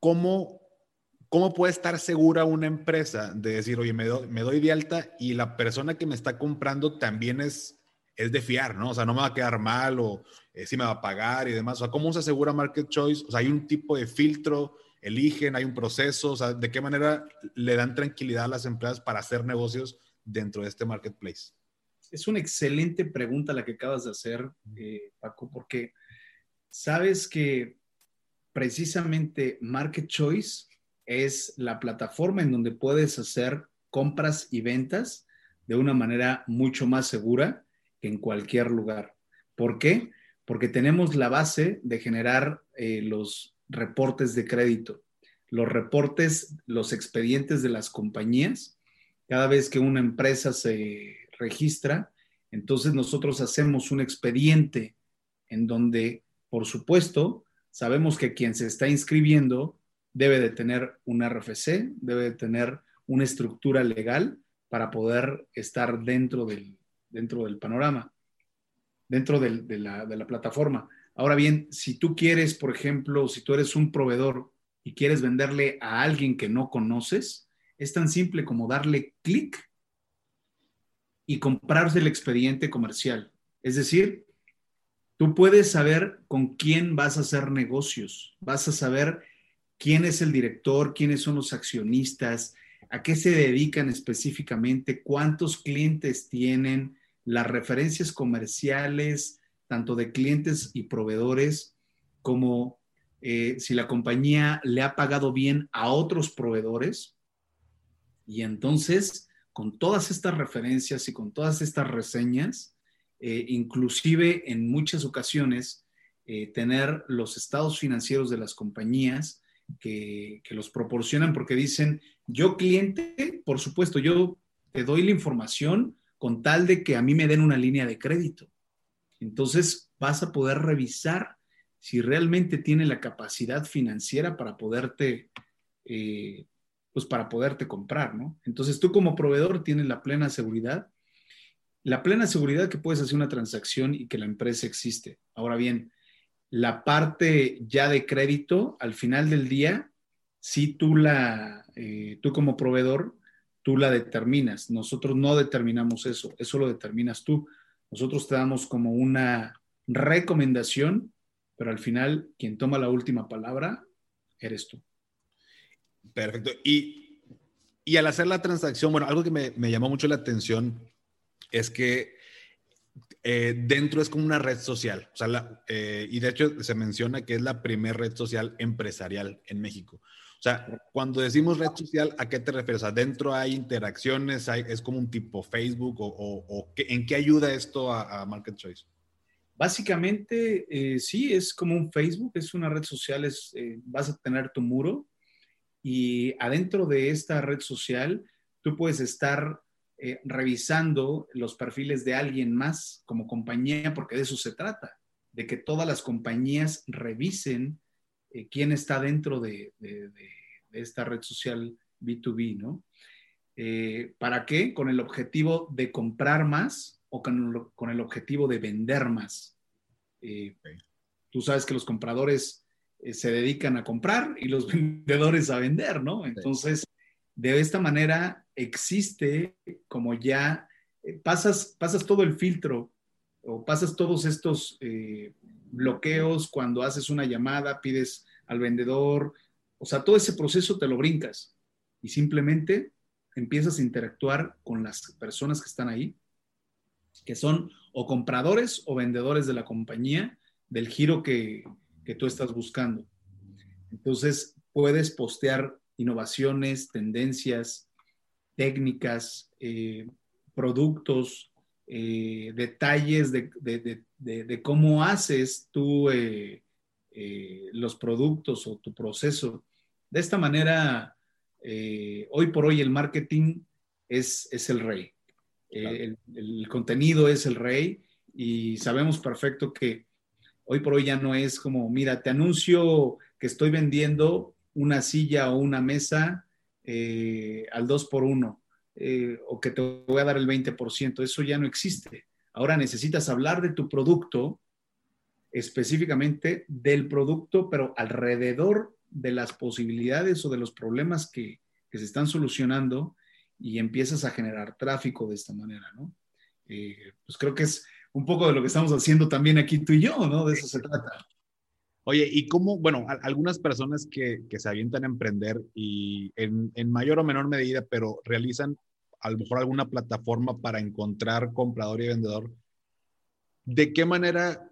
¿Cómo ¿Cómo puede estar segura una empresa de decir, oye, me, doy de alta y la persona que me está comprando también es, es de fiar, ¿no? O sea, no me va a quedar mal o eh, si me va a pagar y demás. O sea, ¿cómo se asegura Market Choice? O sea, hay un tipo de filtro, eligen, hay un proceso, o sea, ¿de qué manera le dan tranquilidad a las empresas para hacer negocios dentro de este marketplace? Es una excelente pregunta la que acabas de hacer, eh, Paco, porque sabes que precisamente Market Choice es la plataforma en donde puedes hacer compras y ventas de una manera mucho más segura que en cualquier lugar. ¿Por qué? Porque tenemos la base de generar eh, los reportes de crédito, los reportes, los expedientes de las compañías. Cada vez que una empresa se registra, entonces nosotros hacemos un expediente en donde, por supuesto, sabemos que quien se está inscribiendo debe de tener un RFC, debe de tener una estructura legal para poder estar dentro del, dentro del panorama, dentro de, la, de la plataforma. Ahora bien, si tú quieres, por ejemplo, si tú eres un proveedor y quieres venderle a alguien que no conoces, es tan simple como darle clic y comprarse el expediente comercial. Es decir, tú puedes saber con quién vas a hacer negocios, vas a saber quién es el director, quiénes son los accionistas, a qué se dedican específicamente, cuántos clientes tienen, las referencias comerciales, tanto de clientes y proveedores, como eh, si la compañía le ha pagado bien a otros proveedores. Y entonces, con todas estas referencias y con todas estas reseñas, eh, inclusive en muchas ocasiones, eh, tener los estados financieros de las compañías que, los proporcionan porque dicen, yo cliente, por supuesto, yo te doy la información con tal de que a mí me den una línea de crédito. Entonces vas a poder revisar si realmente tiene la capacidad financiera para poderte, eh, pues para poderte comprar, ¿no? Entonces tú como proveedor tienes la plena seguridad, la plena seguridad que puedes hacer una transacción y que la empresa existe. Ahora bien, la parte ya de crédito, al final del día, si tú la, eh, tú como proveedor, tú la determinas. Nosotros no determinamos eso, eso lo determinas tú. Nosotros te damos como una recomendación, pero al final quien toma la última palabra eres tú. Perfecto. Y, y al hacer la transacción, bueno, algo que me, me llamó mucho la atención es que eh, dentro es como una red social. O sea, eh, y de hecho se menciona que es la primera red social empresarial en México. O sea, cuando decimos red social, ¿a qué te refieres? ¿Adentro hay interacciones? ¿Es como un tipo Facebook? ¿O, en qué ayuda esto a, Market Choice? Básicamente, eh, sí, es como un Facebook, es una red social, es, vas a tener tu muro y adentro de esta red social tú puedes estar eh, revisando los perfiles de alguien más como compañía, porque de eso se trata, de que todas las compañías revisen eh, quién está dentro de, esta red social B2B, ¿no? Eh, ¿Para qué? Con el objetivo de comprar más o con, el objetivo de vender más. Tú sabes que los compradores se dedican a comprar y los vendedores a vender, ¿no? Entonces, de esta manera existe como ya eh, pasas, pasas todo el filtro o pasas todos estos eh, bloqueos cuando haces una llamada, pides al vendedor, o sea, todo ese proceso te lo brincas y simplemente empiezas a interactuar con las personas que están ahí, que son o compradores o vendedores de la compañía del giro que, que tú estás buscando. Entonces, puedes postear innovaciones, tendencias, técnicas, eh, productos, eh, detalles de, cómo haces tú eh, los productos o tu proceso. De esta manera, hoy por hoy el marketing es, es el rey. El, el, contenido es el rey y sabemos perfecto que hoy por hoy ya no es como, mira, te anuncio que estoy vendiendo una silla o una mesa eh, al 2 por 1 eh, o que te voy a dar el 20%. Eso ya no existe. Ahora necesitas hablar de tu producto, específicamente del producto, pero alrededor de las posibilidades o de los problemas que, se están solucionando y empiezas a generar tráfico de esta manera, ¿no? Eh, pues creo que es un poco de lo que estamos haciendo también aquí tú y yo, ¿no? De eso se trata. Oye, ¿y cómo, bueno, algunas personas que, se avientan a emprender y en, mayor o menor medida, pero realizan a lo mejor alguna plataforma para encontrar comprador y vendedor, ¿de qué manera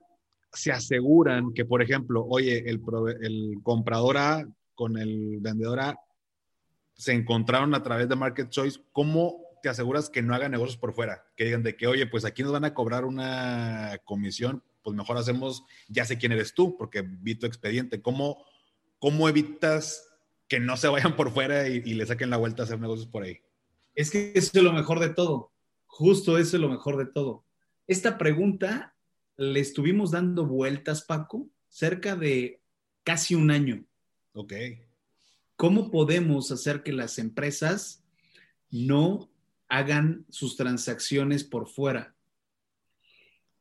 se aseguran que, por ejemplo, oye, el, el comprador A con el vendedor A se encontraron a través de Market Choice? ¿Cómo te aseguras que no hagan negocios por fuera? Que digan de que, oye, pues aquí nos van a cobrar una comisión pues mejor hacemos, ya sé quién eres tú, porque vi tu expediente. ¿Cómo, cómo evitas que no se vayan por fuera y, le saquen la vuelta a hacer negocios por ahí? Es que eso es lo mejor de todo. Justo eso es lo mejor de todo. Esta pregunta le estuvimos dando vueltas, Paco, cerca de casi un año. Ok. ¿Cómo podemos hacer que las empresas no hagan sus transacciones por fuera?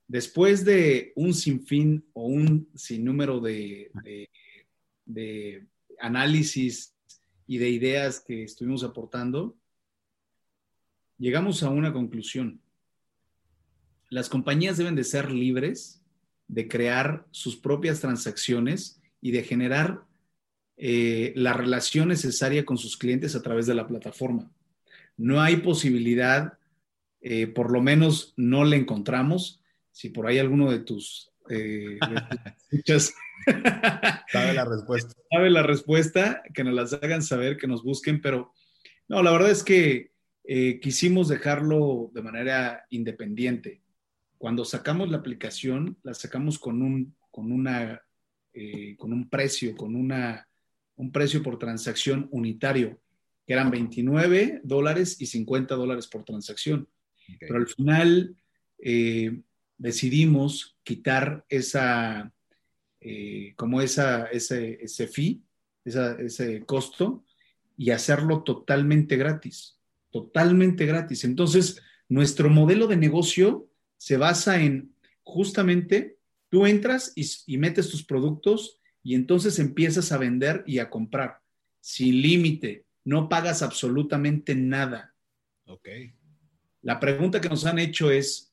Después de un sinfín o un sinnúmero de, de, análisis y de ideas que estuvimos aportando, llegamos a una conclusión. Las compañías deben de ser libres de crear sus propias transacciones y de generar eh, la relación necesaria con sus clientes a través de la plataforma. No hay posibilidad eh, por lo menos no le encontramos. Si por ahí alguno de tus eh, escuchas sabe la respuesta. Sabe la respuesta, que nos las hagan saber, que nos busquen, pero no, la verdad es que eh, quisimos dejarlo de manera independiente. Cuando sacamos la aplicación, la sacamos con un, con una, con un precio, con una, un precio por transacción unitario, que eran 29 dólares y 50 dólares por transacción. Pero al final eh, decidimos quitar esa, eh, como esa, ese, ese fee, ese costo, y hacerlo totalmente gratis, totalmente gratis. Entonces, nuestro modelo de negocio se basa en justamente, tú entras y, y metes tus productos y entonces empiezas a vender y a comprar sin límite, no pagas absolutamente nada. Ok. La pregunta que nos han hecho es,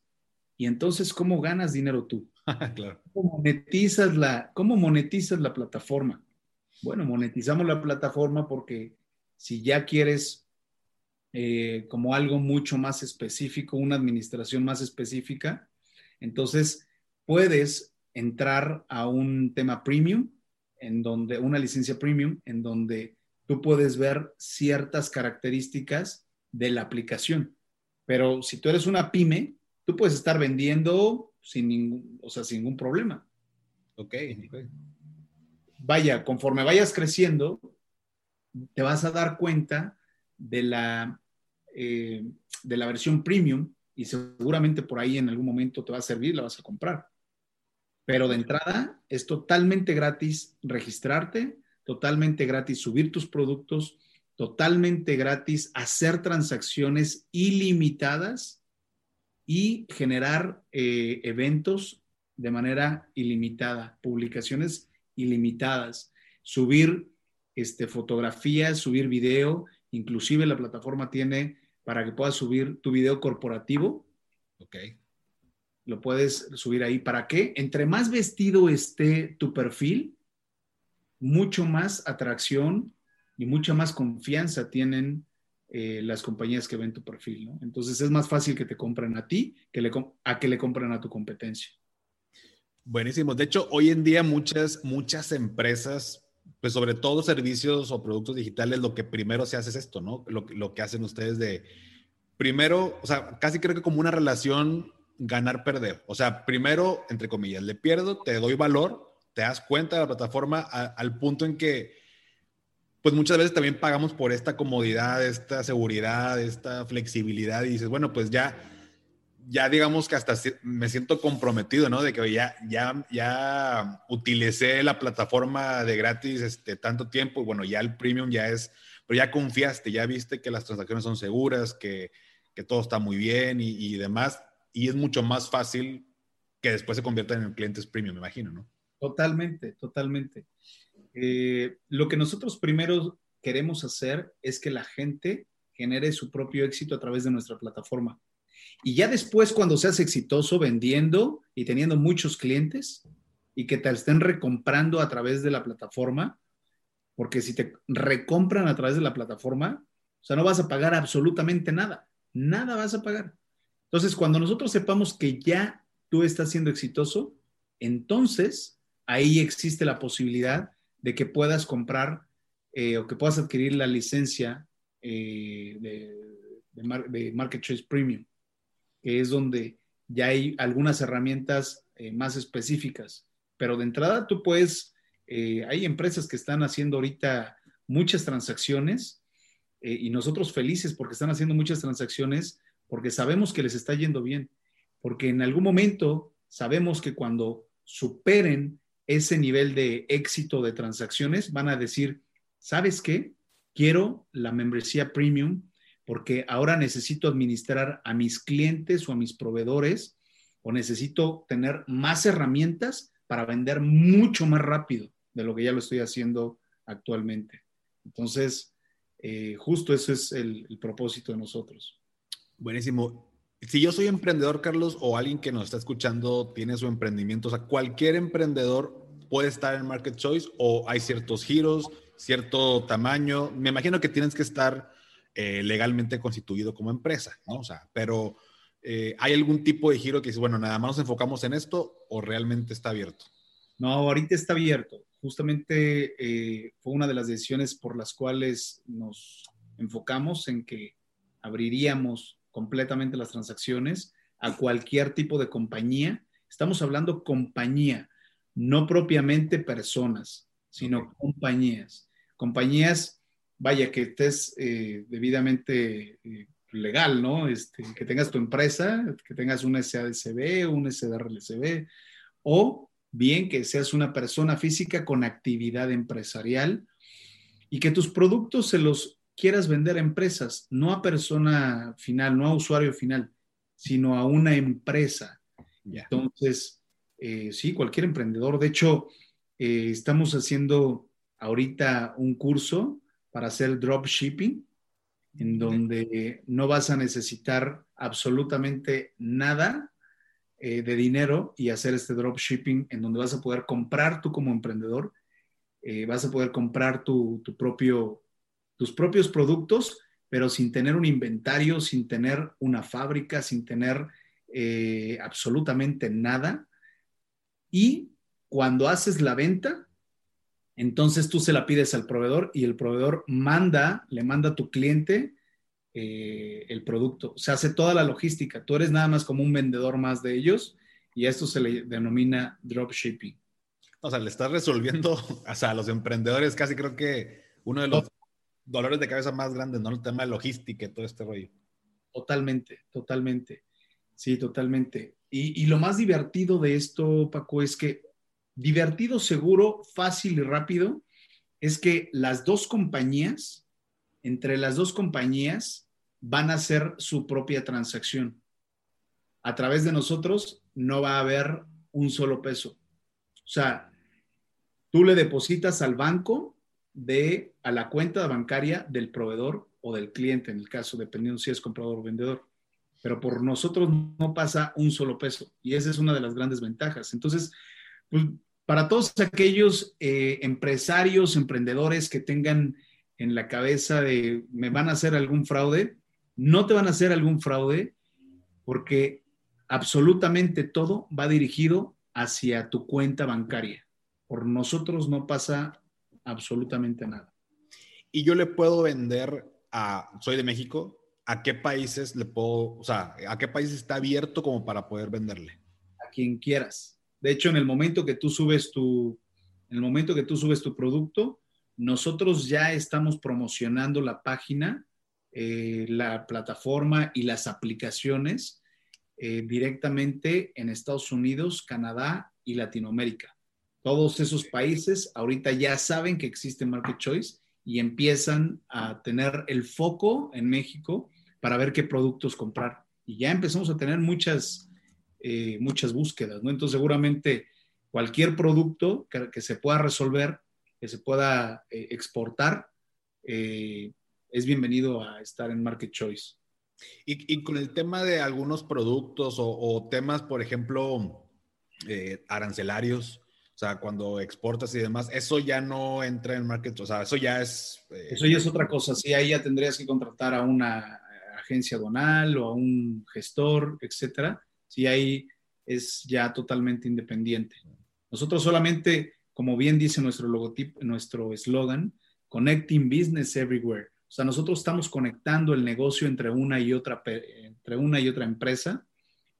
¿y entonces cómo ganas dinero tú? claro. ¿Cómo monetizas, la, ¿Cómo monetizas la plataforma? Bueno, monetizamos la plataforma porque si ya quieres eh, como algo mucho más específico, una administración más específica, entonces puedes entrar a un tema premium, en donde, una licencia premium, en donde tú puedes ver ciertas características de la aplicación. Pero si tú eres una pyme, tú puedes estar vendiendo sin ningún, o sea, sin ningún problema. Ok. Vaya, conforme vayas creciendo, te vas a dar cuenta de la, eh, de la versión premium y seguramente por ahí en algún momento te va a servir, la vas a comprar. Pero de entrada es totalmente gratis registrarte, totalmente gratis subir tus productos, totalmente gratis, hacer transacciones ilimitadas y generar eh, eventos de manera ilimitada, publicaciones ilimitadas, subir este, fotografías, subir video, inclusive la plataforma tiene para que puedas subir tu video corporativo. Ok. Lo puedes subir ahí. ¿Para qué? Entre más vestido esté tu perfil, mucho más atracción y mucha más confianza tienen eh, las compañías que ven tu perfil, ¿no? Entonces es más fácil que te compren a ti que le, a que le compren a tu competencia. Buenísimo. De hecho, hoy en día muchas, muchas empresas, pues sobre todo servicios o productos digitales, lo que primero se hace es esto, ¿no? Lo, lo que hacen ustedes de, primero, o sea, casi creo que como una relación ganar-perder. O sea, primero, entre comillas, le pierdo, te doy valor, te das cuenta de la plataforma al punto en que pues muchas veces también pagamos por esta comodidad, esta seguridad, esta flexibilidad y dices, bueno, pues ya, ya digamos que hasta me siento comprometido, ¿no? De que ya, ya, ya utilicé la plataforma de gratis este, tanto tiempo y bueno, ya el premium ya es, pero ya confiaste, ya viste que las transacciones son seguras, que, que todo está muy bien y, y demás, y es mucho más fácil que después se conviertan en clientes premium, me imagino, ¿no? Totalmente, totalmente. Eh, lo que nosotros primero queremos hacer es que la gente genere su propio éxito a través de nuestra plataforma. Y ya después, cuando seas exitoso vendiendo y teniendo muchos clientes y que te estén recomprando a través de la plataforma, porque si te recompran a través de la plataforma, o sea, no vas a pagar absolutamente nada, nada vas a pagar. Entonces, cuando nosotros sepamos que ya tú estás siendo exitoso, entonces ahí existe la posibilidad de que puedas comprar eh, o que puedas adquirir la licencia eh, de, Market Choice Premium, que es donde ya hay algunas herramientas eh, más específicas. Pero de entrada tú puedes, hay empresas que están haciendo ahorita muchas transacciones y nosotros felices porque están haciendo muchas transacciones porque sabemos que les está yendo bien, porque en algún momento sabemos que cuando superen ese nivel de éxito de transacciones, van a decir, ¿sabes qué? Quiero la membresía premium porque ahora necesito administrar a mis clientes o a mis proveedores o necesito tener más herramientas para vender mucho más rápido de lo que ya lo estoy haciendo actualmente. Entonces, eh, justo ese es el, el propósito de nosotros. Buenísimo. Si yo soy emprendedor, Carlos, o alguien que nos está escuchando tiene su emprendimiento, o sea, cualquier emprendedor puede estar en Market Choice o hay ciertos giros, cierto tamaño. Me imagino que tienes que estar eh, legalmente constituido como empresa, ¿no? O sea, pero eh, ¿hay algún tipo de giro que dice, bueno, nada más nos enfocamos en esto o realmente está abierto? No, ahorita está abierto. Justamente eh, fue una de las decisiones por las cuales nos enfocamos en que abriríamos completamente las transacciones a cualquier tipo de compañía. Estamos hablando compañía, no propiamente personas, sino compañías. Compañías, vaya, que estés eh, debidamente eh, legal, ¿no? Este, que tengas tu empresa, que tengas un SADCB, un SDRLCB, o bien que seas una persona física con actividad empresarial y que tus productos se los quieras vender a empresas, no a persona final, no a usuario final, sino a una empresa. Entonces, eh, sí, cualquier emprendedor. De hecho, eh, estamos haciendo ahorita un curso para hacer dropshipping, en donde no vas a necesitar absolutamente nada eh, de dinero y hacer este dropshipping, en donde vas a poder comprar tú como emprendedor, vas a poder comprar tu, propio, tus propios productos, pero sin tener un inventario, sin tener una fábrica, sin tener absolutamente nada y cuando haces la venta, entonces tú se la pides al proveedor y el proveedor manda, le manda a tu cliente eh, el producto. Se hace toda la logística. Tú eres nada más como un vendedor más de ellos y a esto se le denomina dropshipping. O sea, le estás resolviendo o sea, a los emprendedores casi creo que uno de los dolores de cabeza más grandes, ¿no? El tema de logística y todo este rollo. Totalmente, totalmente. Sí, totalmente. Y, lo más divertido de esto, Paco, es que divertido, seguro, fácil y rápido, es que las dos compañías, entre las dos compañías, van a hacer su propia transacción. A través de nosotros no va a haber un solo peso. O sea, tú le depositas al banco de a la cuenta bancaria del proveedor o del cliente, en el caso, dependiendo si es comprador o vendedor pero por nosotros no pasa un solo peso y esa es una de las grandes ventajas. Entonces, pues, para todos aquellos eh, empresarios, emprendedores que tengan en la cabeza de me van a hacer algún fraude, no te van a hacer algún fraude porque absolutamente todo va dirigido hacia tu cuenta bancaria. Por nosotros no pasa absolutamente nada. Y yo le puedo vender a, soy de México, ¿a qué países le puedo, o sea, a qué países está abierto como para poder venderle? A quien quieras. De hecho, en el momento que tú subes tu, en el momento que tú subes tu producto, nosotros ya estamos promocionando la página, eh, la plataforma y las aplicaciones eh, directamente en Estados Unidos, Canadá y Latinoamérica. Todos esos países ahorita ya saben que existe Market Choice y empiezan a tener el foco en México para ver qué productos comprar. Y ya empezamos a tener muchas, eh, muchas búsquedas, ¿no? Entonces seguramente cualquier producto que, se pueda resolver, que se pueda eh, exportar, eh, es bienvenido a estar en Market Choice. Y, con el tema de algunos productos o, temas, por ejemplo, arancelarios, o sea, cuando exportas y demás, eso ya no entra en market, o sea, eso ya es... Eso ya es otra cosa, sí, ahí ya tendrías que contratar a una agencia donal o a un gestor, etcétera, si ahí es ya totalmente independiente. Nosotros solamente, como bien dice nuestro logotipo, nuestro eslogan, Connecting Business Everywhere. O sea, nosotros estamos conectando el negocio entre una y otra, entre una y otra empresa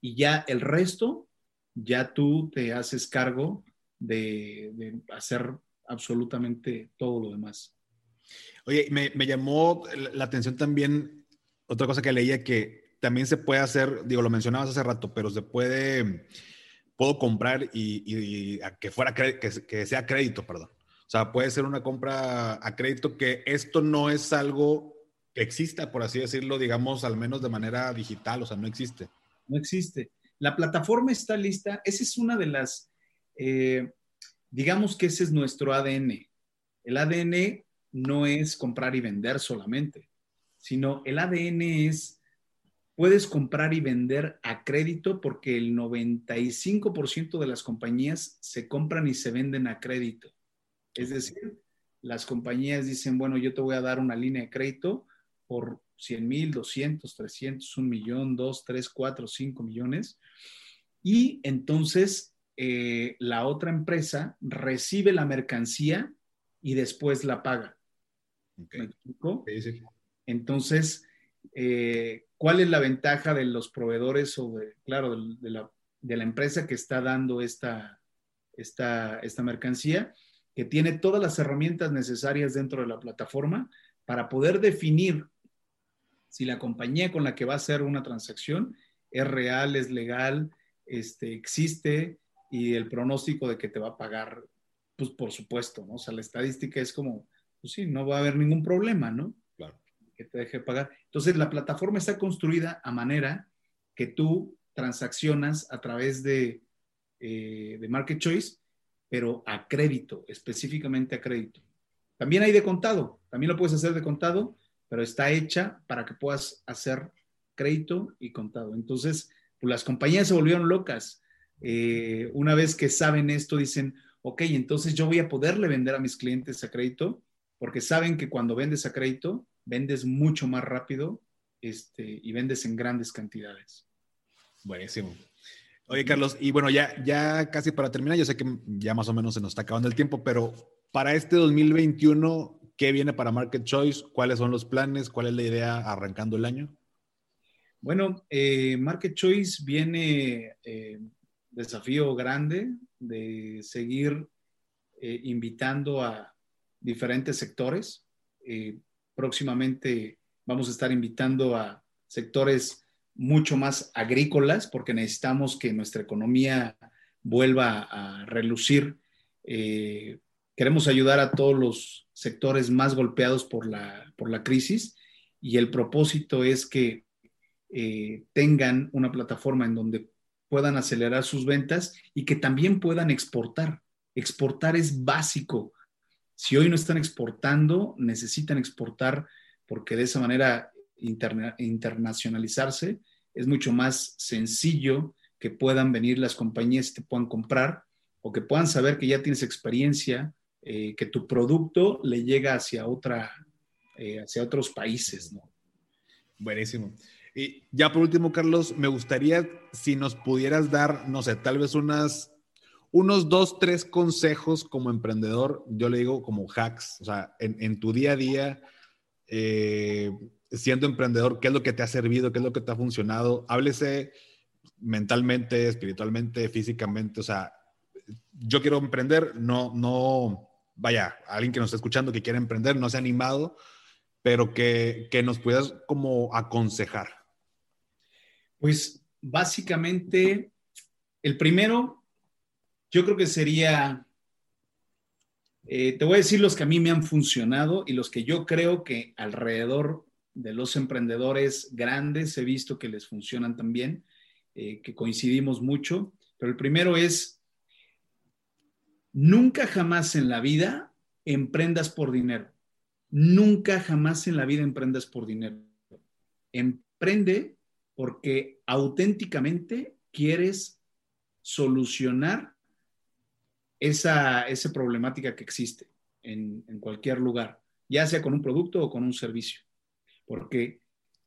y ya el resto, ya tú te haces cargo de, de hacer absolutamente todo lo demás. Oye, me, me, llamó la atención también otra cosa que leía que también se puede hacer, digo, lo mencionabas hace rato, pero se puede, puedo comprar y, que fuera, que, que sea crédito, perdón. O sea, puede ser una compra a crédito que esto no es algo que exista, por así decirlo, digamos, al menos de manera digital, o sea, no existe. No existe. La plataforma está lista. Esa es una de las, eh, digamos que ese es nuestro ADN. El ADN no es comprar y vender solamente sino el ADN es, puedes comprar y vender a crédito porque el 95% de las compañías se compran y se venden a crédito. Es decir, las compañías dicen, bueno, yo te voy a dar una línea de crédito por 100 mil, 200, 300, un millón, 2, 3, 4, 5 millones. Y entonces eh, la otra empresa recibe la mercancía y después la paga. ¿Me explico? Entonces, eh, ¿cuál es la ventaja de los proveedores o, de, claro, de, la, de la, empresa que está dando esta, esta, esta mercancía? Que tiene todas las herramientas necesarias dentro de la plataforma para poder definir si la compañía con la que va a hacer una transacción es real, es legal, este, existe y el pronóstico de que te va a pagar, pues por supuesto, ¿no? O sea, la estadística es como, pues sí, no va a haber ningún problema, ¿no? Claro. Que te deje pagar. Entonces, la plataforma está construida a manera que tú transaccionas a través de, eh, de Market Choice, pero a crédito, específicamente a crédito. También hay de contado, también lo puedes hacer de contado, pero está hecha para que puedas hacer crédito y contado. Entonces, pues las compañías se volvieron locas. Eh, una vez que saben esto, dicen, ok, entonces yo voy a poderle vender a mis clientes a crédito, porque saben que cuando vendes a crédito, vendes mucho más rápido este, y vendes en grandes cantidades. Buenísimo. Oye, Carlos, y bueno, ya, ya casi para terminar, yo sé que ya más o menos se nos está acabando el tiempo, pero para este 2021, ¿qué viene para Market Choice? ¿Cuáles son los planes? ¿Cuál es la idea arrancando el año? Bueno, eh, Market Choice viene eh, desafío grande de seguir eh, invitando a diferentes sectores. próximamente vamos a estar invitando a sectores mucho más agrícolas porque necesitamos que nuestra economía vuelva a relucir Queremos ayudar a todos los sectores más golpeados por la, por la crisis y el propósito es que eh, tengan una plataforma en donde puedan acelerar sus ventas y que también puedan exportar. Exportar es básico. Si hoy no están exportando, necesitan exportar porque de esa manera internacionalizarse es mucho más sencillo que puedan venir las compañías y te puedan comprar o que puedan saber que ya tienes experiencia eh, que tu producto le llega hacia, otra, eh, hacia otros países. Buenísimo. Y ya por último, Carlos, me gustaría si nos pudieras dar, no sé, tal vez unas, unos dos, tres consejos como emprendedor, yo le digo como hacks, o sea, en, tu día a día, eh, siendo emprendedor, ¿qué es lo que te ha servido? ¿Qué es lo que te ha funcionado? Háblese mentalmente, espiritualmente, físicamente, o sea, yo quiero emprender, no, no, vaya, alguien que nos está escuchando que quiere emprender, no se ha animado, pero que, nos puedas como aconsejar. Pues básicamente, el primero, yo creo que sería, eh, te voy a decir los que a mí me han funcionado y los que yo creo que alrededor de los emprendedores grandes he visto que les funcionan también, eh, que coincidimos mucho, pero el primero es Nunca jamás en la vida emprendas por dinero. Nunca jamás en la vida emprendas por dinero. Emprende porque auténticamente quieres solucionar esa, esa problemática que existe en, en cualquier lugar, ya sea con un producto o con un servicio. Porque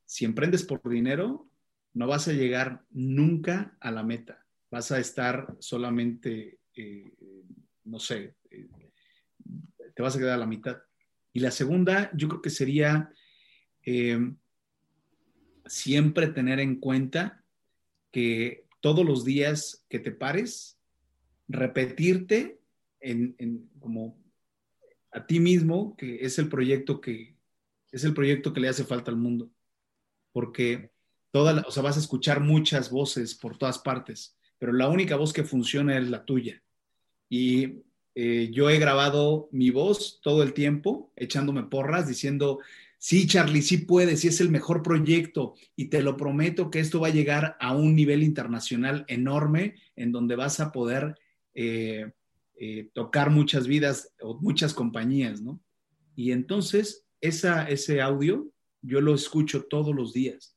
si emprendes por dinero, no vas a llegar nunca a la meta. Vas a estar solamente eh, no sé, eh, te vas a quedar a la mitad. Y la segunda, yo creo que sería eh, siempre tener en cuenta que todos los días que te pares, repetirte en, como a ti mismo que es el proyecto que es el proyecto que le hace falta al mundo. Porque toda o sea, vas a escuchar muchas voces por todas partes, pero la única voz que funciona es la tuya. Y eh, yo he grabado mi voz todo el tiempo, echándome porras, diciendo, sí, Charlie, sí puedes, sí es el mejor proyecto y te lo prometo que esto va a llegar a un nivel internacional enorme en donde vas a poder eh, eh, tocar muchas vidas o muchas compañías, ¿no? Y entonces esa, ese audio yo lo escucho todos los días,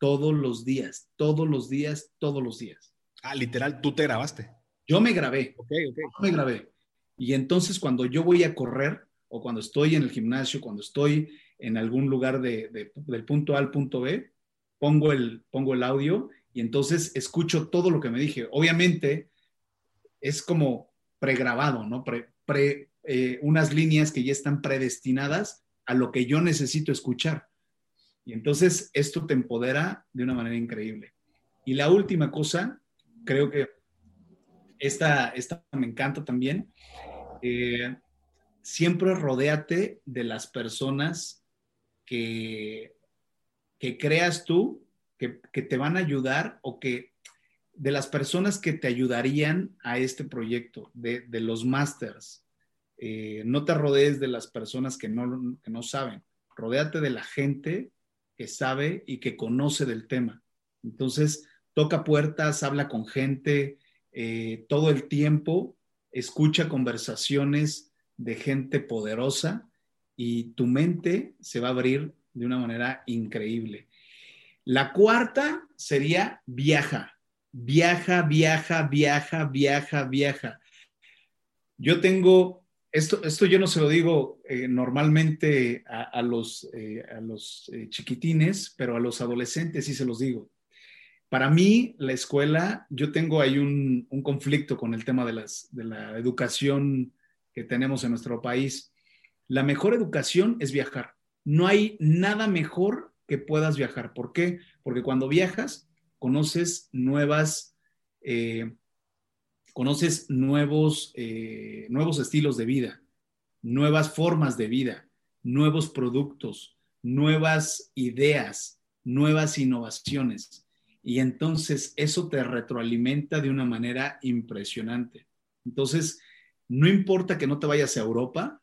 todos los días, todos los días, todos los días. Ah, literal, tú te grabaste. Yo me grabé. Ok, ok. Yo me grabé. Y entonces cuando yo voy a correr o cuando estoy en el gimnasio, cuando estoy en algún lugar de, del punto A al punto B, pongo el, pongo el audio y entonces escucho todo lo que me dije. Obviamente es como pregrabado, ¿no? Pre, eh, unas líneas que ya están predestinadas a lo que yo necesito escuchar. Y entonces esto te empodera de una manera increíble. Y la última cosa, creo que esta, esta me encanta también. Eh, siempre rodéate de las personas que, creas tú que, te van a ayudar o que de las personas que te ayudarían a este proyecto, de, los masters. Eh, no te rodees de las personas que no, que no saben, rodéate de la gente que sabe y que conoce del tema. Entonces, toca puertas, habla con gente eh, todo el tiempo, escucha conversaciones de gente poderosa y tu mente se va a abrir de una manera increíble. La cuarta sería viaja, viaja, viaja, viaja, viaja, viaja. Yo tengo, esto, esto yo no se lo digo eh, normalmente a, los, eh, a los eh, chiquitines, pero a los adolescentes sí se los digo. Para mí, la escuela, yo tengo ahí un, un conflicto con el tema de, las, de la educación que tenemos en nuestro país. La mejor educación es viajar. No hay nada mejor que puedas viajar. ¿Por qué? Porque cuando viajas, conoces nuevas, eh, conoces nuevos, eh, nuevos estilos de vida, nuevas formas de vida, nuevos productos, nuevas ideas, nuevas innovaciones. Y entonces eso te retroalimenta de una manera impresionante. Entonces, no importa que no te vayas a Europa,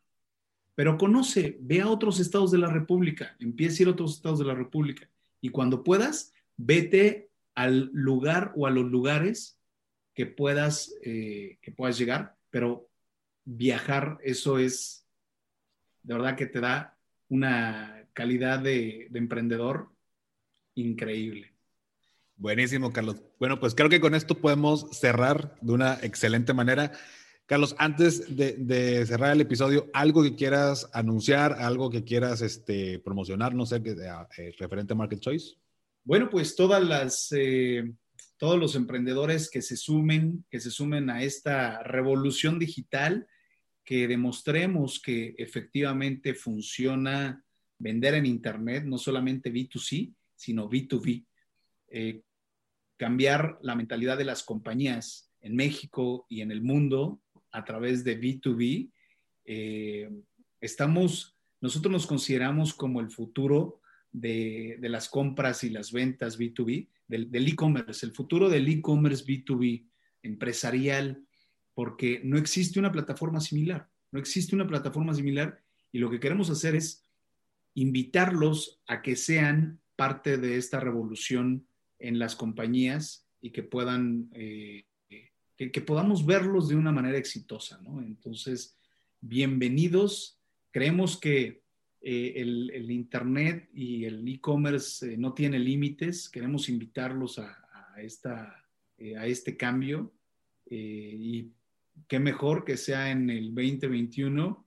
pero conoce, ve a otros estados de la República, empieza a ir a otros estados de la República y cuando puedas, vete al lugar o a los lugares que puedas, eh, que puedas llegar, pero viajar, eso es, de verdad que te da una calidad de, de emprendedor increíble. Buenísimo, Carlos. Bueno, pues creo que con esto podemos cerrar de una excelente manera. Carlos, antes de, cerrar el episodio, algo que quieras anunciar, algo que quieras este, promocionar, no sé, eh, referente a Market Choice. Bueno, pues todas las, eh, todos los emprendedores que se sumen, que se sumen a esta revolución digital, que demostremos que efectivamente funciona vender en Internet, no solamente B2C, sino B2B. Eh, cambiar la mentalidad de las compañías en México y en el mundo a través de B2B, eh, estamos, nosotros nos consideramos como el futuro de, las compras y las ventas B2B, del e-commerce, el futuro del e-commerce B2B empresarial, porque no existe una plataforma similar, no existe una plataforma similar y lo que queremos hacer es invitarlos a que sean parte de esta revolución en las compañías y que puedan eh, que, podamos verlos de una manera exitosa, ¿no? Entonces, bienvenidos. Creemos que eh, el, Internet y el e-commerce eh, no tiene límites. Queremos invitarlos a, esta, eh, a este cambio y qué mejor que sea en el 2021,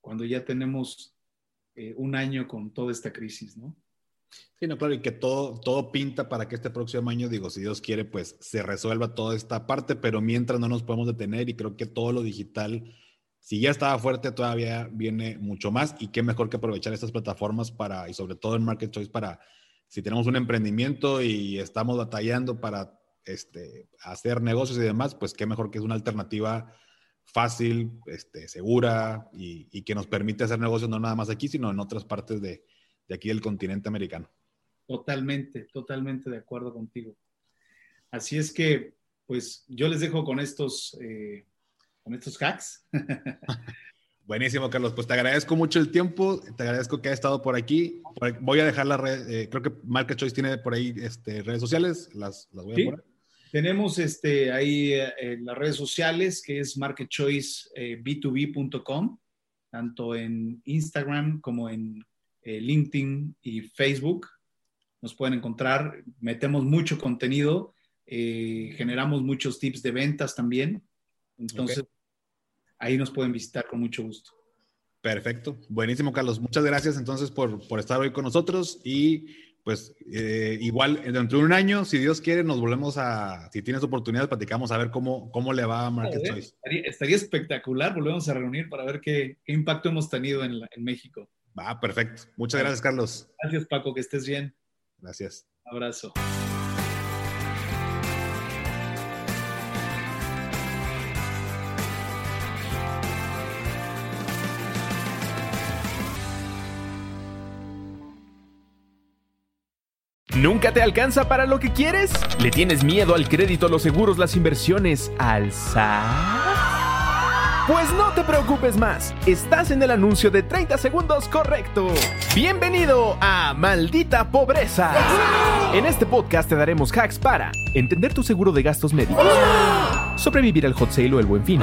cuando ya tenemos un año con toda esta crisis, ¿no? Sí, no, claro, y que todo, todo pinta para que este próximo año, digo, si Dios quiere, pues se resuelva toda esta parte, pero mientras no nos podemos detener y creo que todo lo digital, si ya estaba fuerte, todavía viene mucho más y qué mejor que aprovechar estas plataformas para, y sobre todo en Market Choice, para, si tenemos un emprendimiento y estamos batallando para este, hacer negocios y demás, pues qué mejor que es una alternativa fácil, este, segura y, y que nos permite hacer negocios no nada más aquí, sino en otras partes de, de aquí del continente americano. Totalmente, totalmente de acuerdo contigo. Así es que, pues yo les dejo con estos, eh, con estos hacks. Buenísimo, Carlos. Pues te agradezco mucho el tiempo, te agradezco que hayas estado por aquí. Voy a dejar la red, eh, creo que Market Choice tiene por ahí este, redes sociales, las, las voy a poner. Tenemos este, ahí eh, las redes sociales, que es marketchoiceb2b.com, tanto en Instagram como en eh, LinkedIn y Facebook. Nos pueden encontrar, metemos mucho contenido, eh, generamos muchos tips de ventas también. Entonces, ahí nos pueden visitar con mucho gusto. Perfecto. Buenísimo, Carlos. Muchas gracias entonces por, por estar hoy con nosotros y pues eh, igual dentro de un año, si Dios quiere, nos volvemos a, si tienes oportunidad, platicamos a ver cómo, cómo le va a Market Choice. Estaría, espectacular, volvemos a reunir para ver qué, qué impacto hemos tenido en, en México. Va, perfecto. Muchas gracias, Carlos. Gracias, Paco, que estés bien. Gracias. abrazo. ¿Nunca te alcanza para lo que quieres? ¿Le tienes miedo al crédito, los seguros, las inversiones, al SAT? Pues no te preocupes más, estás en el anuncio de 30 segundos correcto. Bienvenido a Maldita Pobreza. En este podcast te daremos hacks para entender tu seguro de gastos médicos, sobrevivir al hot sale o el buen fin,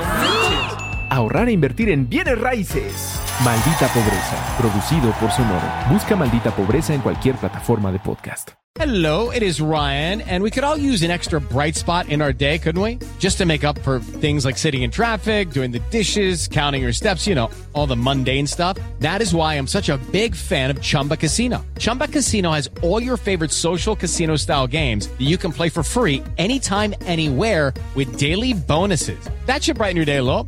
ahorrar e invertir en bienes raíces. Maldita Pobreza, producido por Sonoro. Busca Maldita Pobreza en cualquier plataforma de podcast. Hello, it is Ryan, and we could all use an extra bright spot in our day, couldn't we? Just to make up for things like sitting in traffic, doing the dishes, counting your steps, you know, all the mundane stuff. That is why I'm such a big fan of Chumba Casino. Chumba Casino has all your favorite social casino style games that you can play for free anytime, anywhere with daily bonuses. That should brighten your day a little.